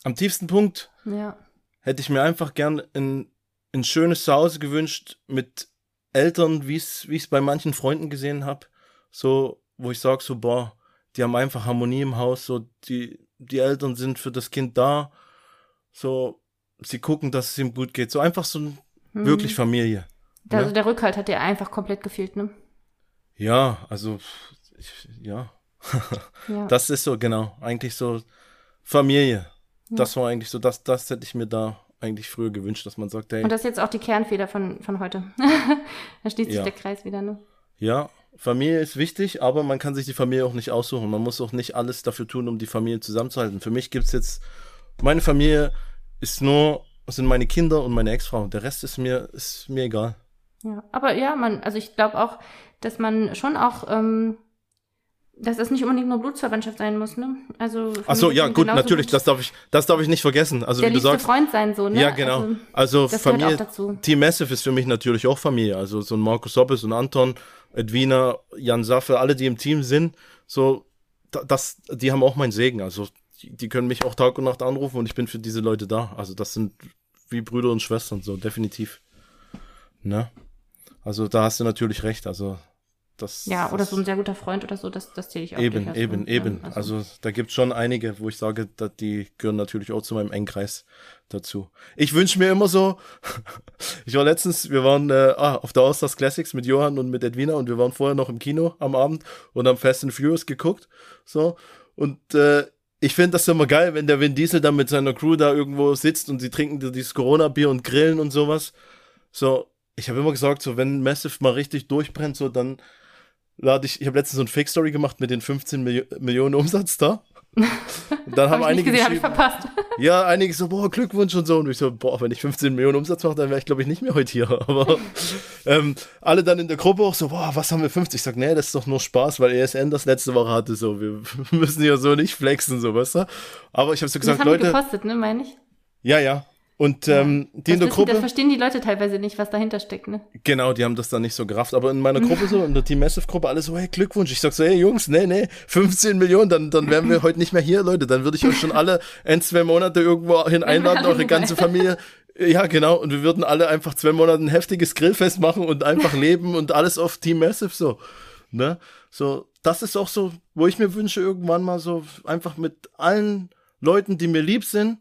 Am tiefsten Punkt ja. hätte ich mir einfach gern ein, ein schönes Zuhause gewünscht mit Eltern, wie ich es bei manchen Freunden gesehen habe. So, wo ich sage, so, boah, die haben einfach Harmonie im Haus, so, die, die Eltern sind für das Kind da so, sie gucken, dass es ihm gut geht. So einfach so ein, mhm. wirklich Familie. Der, ne? Also der Rückhalt hat dir einfach komplett gefehlt, ne? Ja, also, ich, ja. [LAUGHS] ja. Das ist so, genau. Eigentlich so Familie. Ja. Das war eigentlich so, das, das hätte ich mir da eigentlich früher gewünscht, dass man sagt, hey. Und das ist jetzt auch die Kernfeder von, von heute. [LAUGHS] da schließt sich ja. der Kreis wieder, ne? Ja, Familie ist wichtig, aber man kann sich die Familie auch nicht aussuchen. Man muss auch nicht alles dafür tun, um die Familie zusammenzuhalten. Für mich gibt es jetzt meine Familie ist nur, sind meine Kinder und meine Ex-Frau. Der Rest ist mir, ist mir egal. Ja, aber ja, man, also ich glaube auch, dass man schon auch, ähm, dass das nicht unbedingt nur Blutsverwandtschaft sein muss, ne? Also Ach so, ja, gut, natürlich, das darf ich, das darf ich nicht vergessen. Also der wie du sagst, Freund sein so, ne? Ja, genau. Also, also Familie, Team Massive ist für mich natürlich auch Familie. Also so ein Markus Soppes und Anton, Edwina, Jan Saffe, alle, die im Team sind, so, das, die haben auch meinen Segen. Also die, können mich auch Tag und Nacht anrufen und ich bin für diese Leute da. Also das sind wie Brüder und Schwestern, so definitiv. Ne? Also da hast du natürlich recht. Also Das, Ja, oder das, so ein sehr guter Freund oder so, das, das zähle ich auch Eben, eben, zu, eben. ja, Also, da gibt es schon einige, wo ich sage, dass die gehören natürlich auch zu meinem Engkreis dazu. Ich wünsche mir immer so, [LAUGHS] ich war letztens, wir waren äh, ah, auf der Austars Classics mit Johann und mit Edwina und wir waren vorher noch im Kino am Abend und haben Fast and Furious geguckt. So. Und äh, ich finde das immer geil, wenn der Vin Diesel dann mit seiner Crew da irgendwo sitzt und sie trinken dieses Corona-Bier und grillen und sowas. So, ich habe immer gesagt, so wenn Massive mal richtig durchbrennt, so dann lade ich, ich habe letztens so ein Fake-Story gemacht mit den 15 Milli Millionen Umsatz da. Und dann [LAUGHS] haben Hab ich nicht einige gesehen, ich geschrieben, verpasst. [LAUGHS] ja, einige so, boah, Glückwunsch und so. Und ich so, boah, wenn ich 15 Millionen Umsatz mache, dann wäre ich, glaube ich, nicht mehr heute hier. [LAUGHS] Aber ähm, alle dann in der Gruppe auch so, boah, was haben wir 50? Ich sag, nee, das ist doch nur Spaß, weil ESN das letzte Woche hatte. So, wir müssen ja so nicht flexen, so, weißt du? Aber ich habe so Das gesagt, haben wir Leute, gepostet, ne, meine ich? ja, ja. Und ähm, die in der wissen, das Gruppe, verstehen die Leute teilweise nicht, was dahinter steckt, ne? genau, die haben das dann nicht so gerafft. Aber in meiner Gruppe so, in der Team Massive Gruppe, alle so, hey, Glückwunsch. Ich sag so, hey Jungs, nee, nee, 15 Millionen, dann, dann wären wir heute nicht mehr hier, Leute. Dann würde ich euch schon alle ein, zwei Monate irgendwo hin einladen, eure ganze Familie. Ja, genau. Und wir würden alle einfach zwei Monate ein heftiges Grillfest machen und einfach leben und alles auf Team Massive so. Ne? So, das ist auch so, wo ich mir wünsche, irgendwann mal so einfach mit allen Leuten, die mir lieb sind,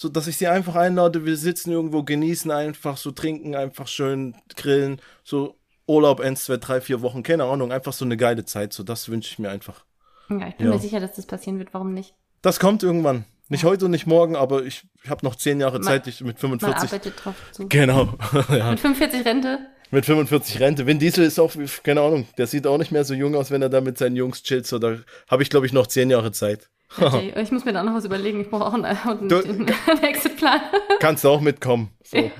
so dass ich sie einfach einlade, wir sitzen irgendwo, genießen einfach, so trinken, einfach schön grillen, so Urlaub, eins, zwei, drei, vier Wochen, keine Ahnung, einfach so eine geile Zeit, so das wünsche ich mir einfach. Ja, ich bin Ja. mir sicher, dass das passieren wird. Warum nicht? Das kommt irgendwann. Nicht heute und nicht morgen, aber ich habe noch zehn Jahre Zeit, ich mit Man 45. arbeitet drauf zu. Genau. [LAUGHS] ja. Mit 45 Rente? Mit 45 Rente. Vin Diesel ist auch, keine Ahnung, der sieht auch nicht mehr so jung aus, wenn er da mit seinen Jungs chillt. So, da habe ich, glaube ich, noch zehn Jahre Zeit. Okay, [LAUGHS] ich muss mir da noch was überlegen. Ich brauche auch einen, [LAUGHS] einen, Du- einen Exitplan. [LAUGHS] Kannst du auch mitkommen. So.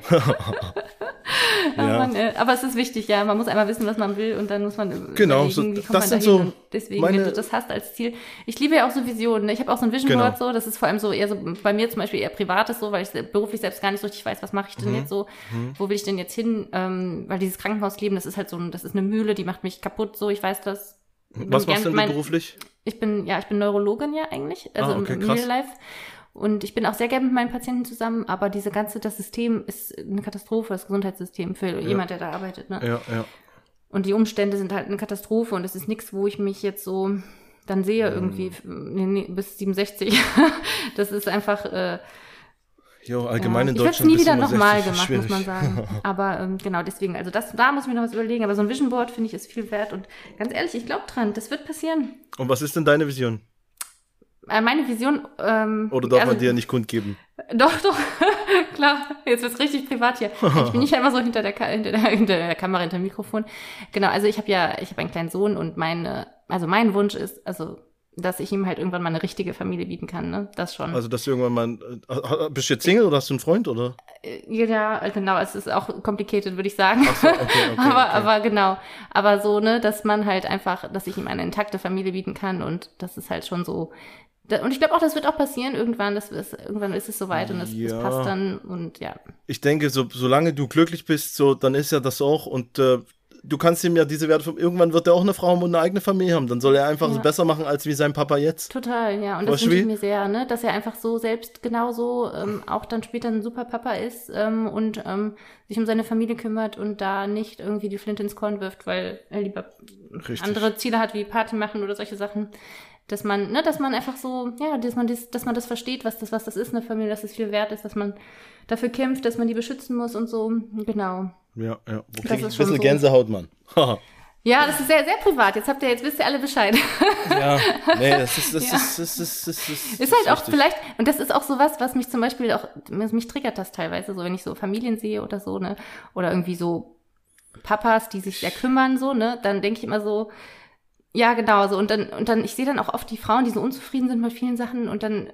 Aber, ja. man, äh, aber es ist wichtig, ja. Man muss einmal wissen, was man will und dann muss man Genau, überlegen, so- wie kommt das man sind dahin. so deswegen, meine- wenn du das hast als Ziel. Ich liebe ja auch so Visionen. ne? Ich habe auch so ein Vision Board Genau. so. Das ist vor allem so eher so bei mir zum Beispiel eher privates so, weil ich beruflich selbst gar nicht so richtig weiß, was mache ich Mhm. denn jetzt so, wo will ich denn jetzt hin? Ähm, weil dieses Krankenhausleben, das ist halt so, ein, das ist eine Mühle, die macht mich kaputt. So, ich weiß das. Was machst du denn beruflich? Ich bin, ja, ich bin Neurologin ja eigentlich, also Ah, okay, im. Real Life. Und ich bin auch sehr gerne mit meinen Patienten zusammen, aber diese ganze, das System ist eine Katastrophe, das Gesundheitssystem für jemand, der da arbeitet. Ne? Ja, ja. Und die Umstände sind halt eine Katastrophe und es ist nichts, wo ich mich jetzt so dann sehe irgendwie f- nee, nee, bis 67. [LAUGHS] das ist einfach, äh, Jo, allgemein ja. in ich es Deutschland nie bis wieder nochmal 65 ist gemacht, muss man schwierig. sagen. [LAUGHS] Aber ähm, genau, deswegen, also das, da muss ich mir noch was überlegen. Aber so ein Vision Board finde ich ist viel wert und ganz ehrlich, ich glaube dran, das wird passieren. Und was ist denn deine Vision? Äh, meine Vision, ähm, Oder darf also- man dir nicht kundgeben? Doch, doch, [LAUGHS] klar. Jetzt wird's richtig privat hier. Ich bin nicht immer so hinter der, Ka hinter der, hinter der Kamera, hinter dem Mikrofon. Genau, also ich habe ja, ich habe einen kleinen Sohn und meine, also mein Wunsch ist, also, dass ich ihm halt irgendwann mal eine richtige Familie bieten kann, ne? Das schon. Also, dass du irgendwann mal. Äh, bist du jetzt Single oder hast du einen Freund, oder? Äh, ja, genau, es ist auch complicated, würde ich sagen. Ach so, okay, okay, [LAUGHS] aber, okay. aber genau. Aber so, ne, dass man halt einfach, dass ich ihm eine intakte Familie bieten kann und das ist halt schon so. Und ich glaube auch, das wird auch passieren irgendwann. Das ist, irgendwann ist es soweit und es, es Ja. passt dann und ja. Ich denke, so, solange du glücklich bist, so, dann ist ja das auch. Und äh, du kannst ihm ja diese Werte. Irgendwann wird er auch eine Frau und eine eigene Familie haben. Dann soll er einfach Ja. es besser machen als wie sein Papa jetzt. Total, ja. Und das wünsche ich mir sehr, ne? Dass er einfach so selbst genauso ähm, auch dann später ein super Papa ist ähm, und ähm, sich um seine Familie kümmert und da nicht irgendwie die Flinte ins Korn wirft, weil er lieber Richtig. andere Ziele hat wie Party machen oder solche Sachen. Dass man, ne, dass man einfach so, ja, dass man das, dass man das versteht, was das, was das ist, eine Familie, dass es viel wert ist, dass man dafür kämpft, dass man die beschützen muss und so. Genau. Ja, ja. Wo Das krieg ich ein ist bisschen so. Gänsehaut, Mann. [LAUGHS] Ja, das ist sehr, sehr privat. Jetzt habt ihr, jetzt wisst ihr alle Bescheid. [LAUGHS] ja, nee, das ist, das Ja. ist, das ist, das ist, Ist halt auch vielleicht, und das ist auch so was, was mich zum Beispiel auch, mich triggert das teilweise so, wenn ich so Familien sehe oder so, ne, oder irgendwie so Papas, die sich sehr kümmern, so, ne, dann denke ich immer so, ja, genau, so, und dann, und dann, ich sehe dann auch oft die Frauen, die so unzufrieden sind mit vielen Sachen, und dann,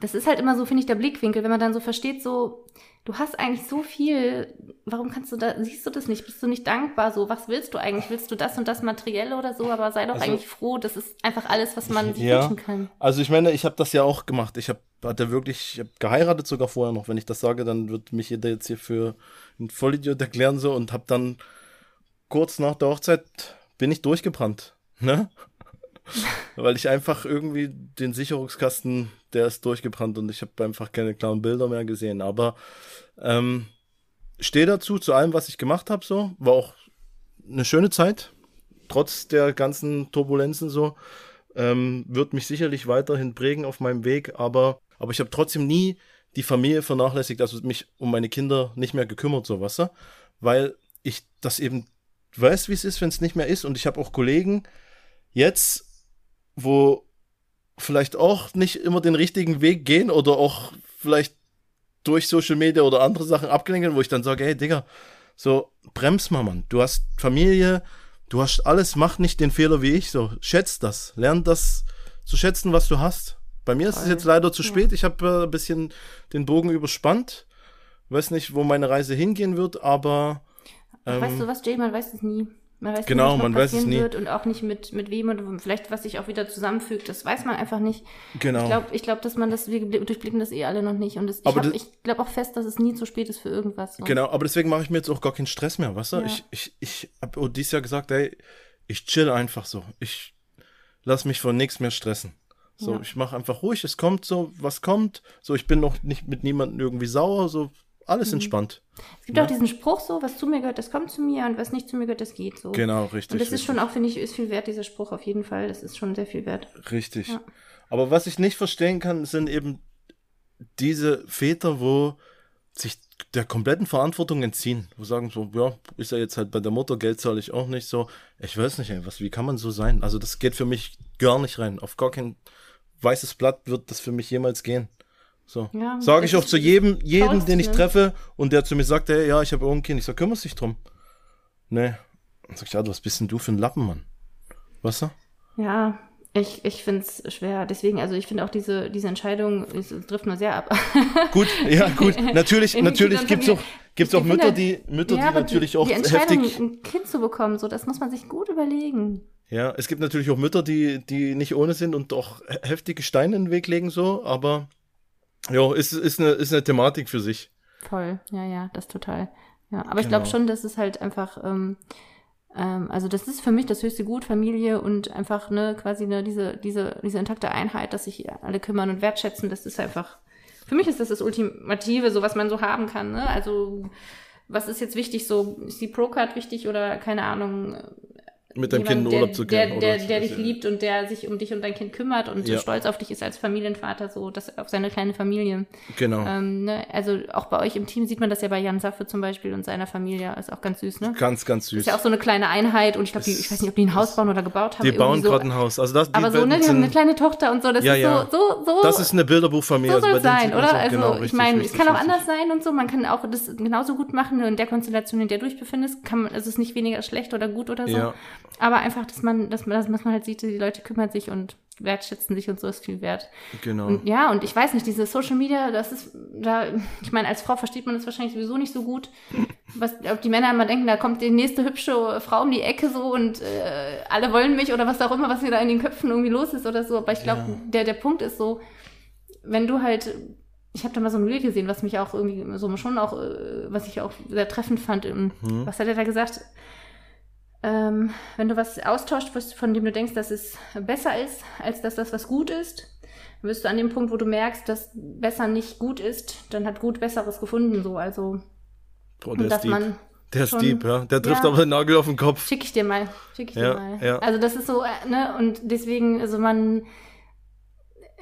das ist halt immer so, finde ich, der Blickwinkel, wenn man dann so versteht, so, du hast eigentlich so viel, warum kannst du da, siehst du das nicht, bist du nicht dankbar, so, was willst du eigentlich, willst du das und das Materielle oder so, aber sei doch Also- eigentlich froh, das ist einfach alles, was man sich Ja. wünschen kann. Also ich meine, ich habe das ja auch gemacht. Ich habe hatte wirklich, ich habe geheiratet sogar vorher noch. Wenn ich das sage, dann wird mich jeder jetzt hier für einen Vollidiot erklären so und habe dann kurz nach der Hochzeit bin ich durchgebrannt, ne? [LAUGHS] Weil ich einfach irgendwie den Sicherungskasten, der ist durchgebrannt und ich habe einfach keine klaren Bilder mehr gesehen. Aber ähm, stehe dazu zu allem, was ich gemacht habe. So war auch eine schöne Zeit. trotz der ganzen Turbulenzen so. Ähm, wird mich sicherlich weiterhin prägen auf meinem Weg, aber, aber ich habe trotzdem nie die Familie vernachlässigt, also mich um meine Kinder nicht mehr gekümmert, so was, weil ich das eben weiß, wie es ist, wenn es nicht mehr ist. Und ich habe auch Kollegen jetzt, wo vielleicht auch nicht immer den richtigen Weg gehen oder auch vielleicht durch Social Media oder andere Sachen abgelenkt, wo ich dann sage, hey Digga, so brems mal, Mann. Du hast Familie, du hast alles, mach nicht den Fehler wie ich, so schätzt das, lern das zu schätzen, was du hast. Bei mir ist es jetzt leider zu spät. Ich habe äh, ein bisschen den Bogen überspannt. Weiß nicht, wo meine Reise hingehen wird, aber. Ähm, weißt du was, Jay, man weiß es nie. Man weiß genau, nicht, was man weiß es nie. wird und auch nicht mit, mit wem und vielleicht, was sich auch wieder zusammenfügt. Das weiß man einfach nicht. Genau. Ich glaube, ich glaub, dass man das, wir durchblicken das eh alle noch nicht. Und das, ich, ich glaube auch fest, dass es nie zu spät ist für irgendwas. So. Genau, aber deswegen mache ich mir jetzt auch gar keinen Stress mehr, weißt du? Ja. Ich, ich, ich habe dieses Jahr gesagt, ey, ich chill einfach so. Ich lass mich von nichts mehr stressen. So, ja. ich mache einfach ruhig, es kommt so, was kommt. So, ich bin noch nicht mit niemandem irgendwie sauer, so alles mhm. entspannt. Es gibt ja. auch diesen Spruch so, was zu mir gehört, das kommt zu mir und was nicht zu mir gehört, das geht so. Genau, richtig. Und das richtig. ist schon auch, finde ich, ist viel wert, dieser Spruch auf jeden Fall. Das ist schon sehr viel wert. Richtig. Ja. Aber was ich nicht verstehen kann, sind eben diese Väter, wo sich der kompletten Verantwortung entziehen. Wo sagen so, ja, ist ja jetzt halt bei der Mutter, Geld zahle ich auch nicht so. Ich weiß nicht, ey, was, wie kann man so sein? Also das geht für mich gar nicht rein. Auf gar kein weißes Blatt wird das für mich jemals gehen. So. Ja, Sage ich auch zu jedem, jedem, den ich ne? treffe und der zu mir sagt, hey, ja, ich habe auch ein Kind. Ich sag, kümmerst dich drum. Nee. Dann sag ich, ja, was bist denn du für ein Lappen, Mann? Was? Ja, ich, ich finde es schwer. Deswegen, also ich finde auch diese, diese Entscheidung, es trifft nur sehr ab. [LAUGHS] gut, ja, gut. [LAUGHS] Natürlich, natürlich gibt es auch, gibt's auch Mütter, die, Mütter, ja, die natürlich die, auch die Entscheidung, heftig. ein Kind zu bekommen, so, das muss man sich gut überlegen. Ja, es gibt natürlich auch Mütter, die, die nicht ohne sind und auch heftige Steine in den Weg legen, so, aber ja, ist, ist, eine, ist eine Thematik für sich. Voll, ja, ja, das total. Ja, aber genau. ich glaube schon, dass es halt einfach, ähm, ähm, also das ist für mich das höchste Gut, Familie und einfach ne, quasi ne, diese, diese, diese intakte Einheit, dass sich alle kümmern und wertschätzen, das ist einfach, für mich ist das das Ultimative, so was man so haben kann. Ne? Also was ist jetzt wichtig, so ist die Pro-Card wichtig oder keine Ahnung, mit deinem Kind in Urlaub zu gehen. Der, der, der dich liebt und der sich um dich und dein Kind kümmert und ja. stolz auf dich ist als Familienvater, so das auf seine kleine Familie. Genau. Ähm, ne? Also auch bei euch im Team sieht man das ja bei Jan Saffe zum Beispiel und seiner Familie. Ist auch ganz süß, ne? Ganz, ganz süß. Ist ja auch so eine kleine Einheit und ich glaube, ich weiß nicht, ob die ein Haus bauen oder gebaut haben. Die bauen so. gerade ein Haus. Also das, Aber so, ne, die haben eine kleine Tochter und so. Das ja, ist ja. so, so, so. Das ist eine Bilderbuchfamilie. So soll also sein, oder? Also genau, ich meine, es kann auch richtig. anders sein und so. Man kann auch das genauso gut machen in der Konstellation, in der du dich befindest. Kann man, also es ist nicht weniger schlecht oder gut oder so. Ja. Aber einfach, dass man, dass man, dass man halt sieht, die Leute kümmern sich und wertschätzen sich und so ist viel wert. Genau. Und ja, und ich weiß nicht, diese Social Media, das ist, da, ich meine, als Frau versteht man das wahrscheinlich sowieso nicht so gut, was, ob die Männer immer denken, da kommt die nächste hübsche Frau um die Ecke so und äh, alle wollen mich oder was auch immer, was hier da in den Köpfen irgendwie los ist oder so. Aber ich glaube, ja. der, der Punkt ist so, wenn du halt ich habe da mal so ein Bild gesehen, was mich auch irgendwie so schon auch, äh, was ich auch sehr treffend fand. Mhm. Was hat er da gesagt? Ähm, wenn du was austauscht, von dem du denkst, dass es besser ist, als dass das was gut ist, dann wirst du an dem Punkt, wo du merkst, dass besser nicht gut ist, dann hat gut Besseres gefunden, so, also, Boah, der dass ist man der ist deep, ja. Der trifft ja, aber den Nagel auf den Kopf. Schick ich dir mal. Schick ich ja, dir mal. Ja. Also das ist so, äh, ne, und deswegen, also man,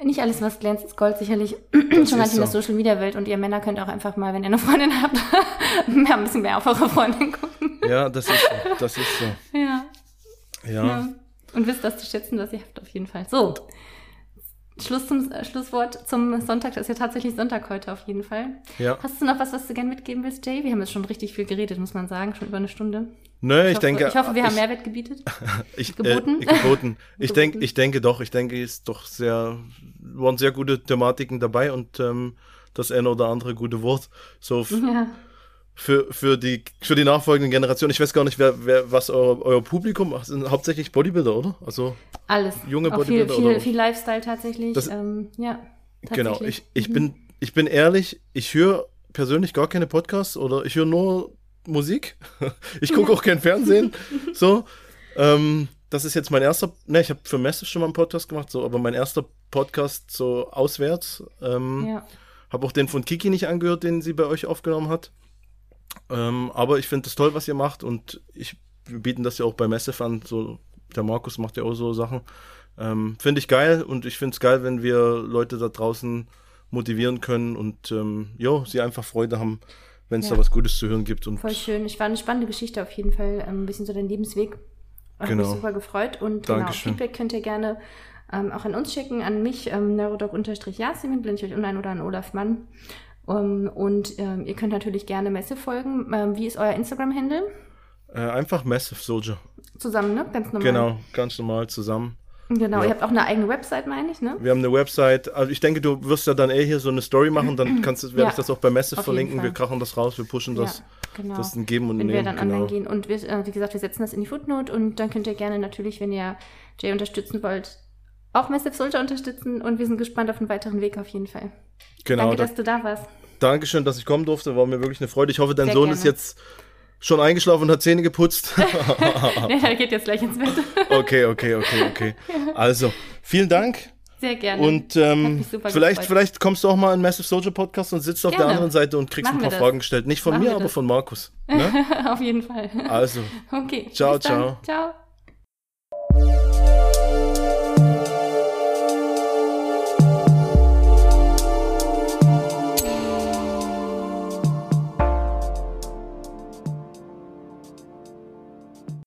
nicht alles, was glänzt, ist Gold, sicherlich. [CLEARS THROAT] Das Schon ganz so. in der Social Media Welt. Und ihr Männer könnt auch einfach mal, wenn ihr eine Freundin [LAUGHS] habt, mehr, ein bisschen mehr auf eure Freundin gucken. Ja, das ist so. Das ist so. Ja. Ja. ja. Und wisst das zu schätzen, was ihr habt, auf jeden Fall. So. Schluss zum, äh, Schlusswort zum Sonntag. Das ist ja tatsächlich Sonntag heute auf jeden Fall. Ja. Hast du noch was, was du gerne mitgeben willst, Jay? Wir haben jetzt schon richtig viel geredet, muss man sagen. Schon über eine Stunde. Nö, ich, ich hoffe, denke. Ich hoffe, wir haben Mehrwert gebietet. [LAUGHS] ich, geboten. Äh, geboten. [LAUGHS] Ich denke, ich denke doch. Ich denke, es ist doch sehr, waren sehr gute Thematiken dabei und ähm, das eine oder andere gute Wort. So ja. für, für, die, für die nachfolgenden Generationen. Ich weiß gar nicht, wer, wer was euer, euer Publikum sind hauptsächlich Bodybuilder, oder? Also alles. Junge Auch Bodybuilder. Viel, viel, viel Lifestyle tatsächlich. Das, ähm, ja. Genau. Ich, ich, mhm. bin, ich bin ehrlich, ich höre persönlich gar keine Podcasts oder ich höre nur Musik. [LAUGHS] ich gucke auch kein Fernsehen. [LAUGHS] So. Ähm, das ist jetzt mein erster, ne, ich habe für Messe schon mal einen Podcast gemacht, so, aber mein erster Podcast so auswärts. Ähm, ja. Habe auch den von Kiki nicht angehört, den sie bei euch aufgenommen hat. Ähm, aber ich finde es toll, was ihr macht und ich wir bieten das ja auch bei Massive an. So, der Markus macht ja auch so Sachen. Ähm, finde ich geil und ich finde es geil, wenn wir Leute da draußen motivieren können und ähm, jo, sie einfach Freude haben, wenn es Ja. da was Gutes zu hören gibt. Und Voll schön. Ich war eine spannende Geschichte auf jeden Fall. Ähm, ein bisschen so dein Lebensweg. Hat Genau. mich super gefreut. Und genau, Dankeschön. Feedback könnt ihr gerne ähm, auch an uns schicken, an mich, ähm, neurodoc-yasemin, blende ich euch online oder an Olaf Mann. Um, und ähm, ihr könnt natürlich gerne Messe folgen. Ähm, wie ist euer Instagram-Handle? äh, einfach Massive Soldier. Zusammen, ne? Ganz normal. Genau, ganz normal zusammen. Genau, Ja. ihr habt auch eine eigene Website, meine ich, ne? Wir haben eine Website. Also ich denke, du wirst ja dann eh hier so eine Story machen, dann [CLEARS THROAT] kannst du, werde Ja, ich das auch bei Messe verlinken. Wir krachen das raus, wir pushen das. ja, genau. Das ist ein Geben und wenn wir Nehmen. dann Genau. online gehen. Und wir, äh, wie gesagt, wir setzen das in die Footnote und dann könnt ihr gerne natürlich, wenn ihr Jay unterstützen wollt, auch Massive Soldier unterstützen und wir sind gespannt auf einen weiteren Weg auf jeden Fall. Genau, Danke, da, dass du da warst. Dankeschön, dass ich kommen durfte. War mir wirklich eine Freude. Ich hoffe, dein Sehr Sohn gerne. ist jetzt schon eingeschlafen und hat Zähne geputzt. [LAUGHS] [LAUGHS] Ja, der geht jetzt gleich ins Bett. okay, okay, okay, okay. Also, vielen Dank. Sehr gerne. Und ähm, vielleicht, gefreut. vielleicht kommst du auch mal in Massive Soldier Podcast und sitzt auf der Gerne. anderen Seite und kriegst Machen ein paar. Fragen gestellt. Nicht von Machen mir, aber von Markus. [LAUGHS] Ne? auf jeden Fall. Also, Okay. Ciao, ciao. Ciao.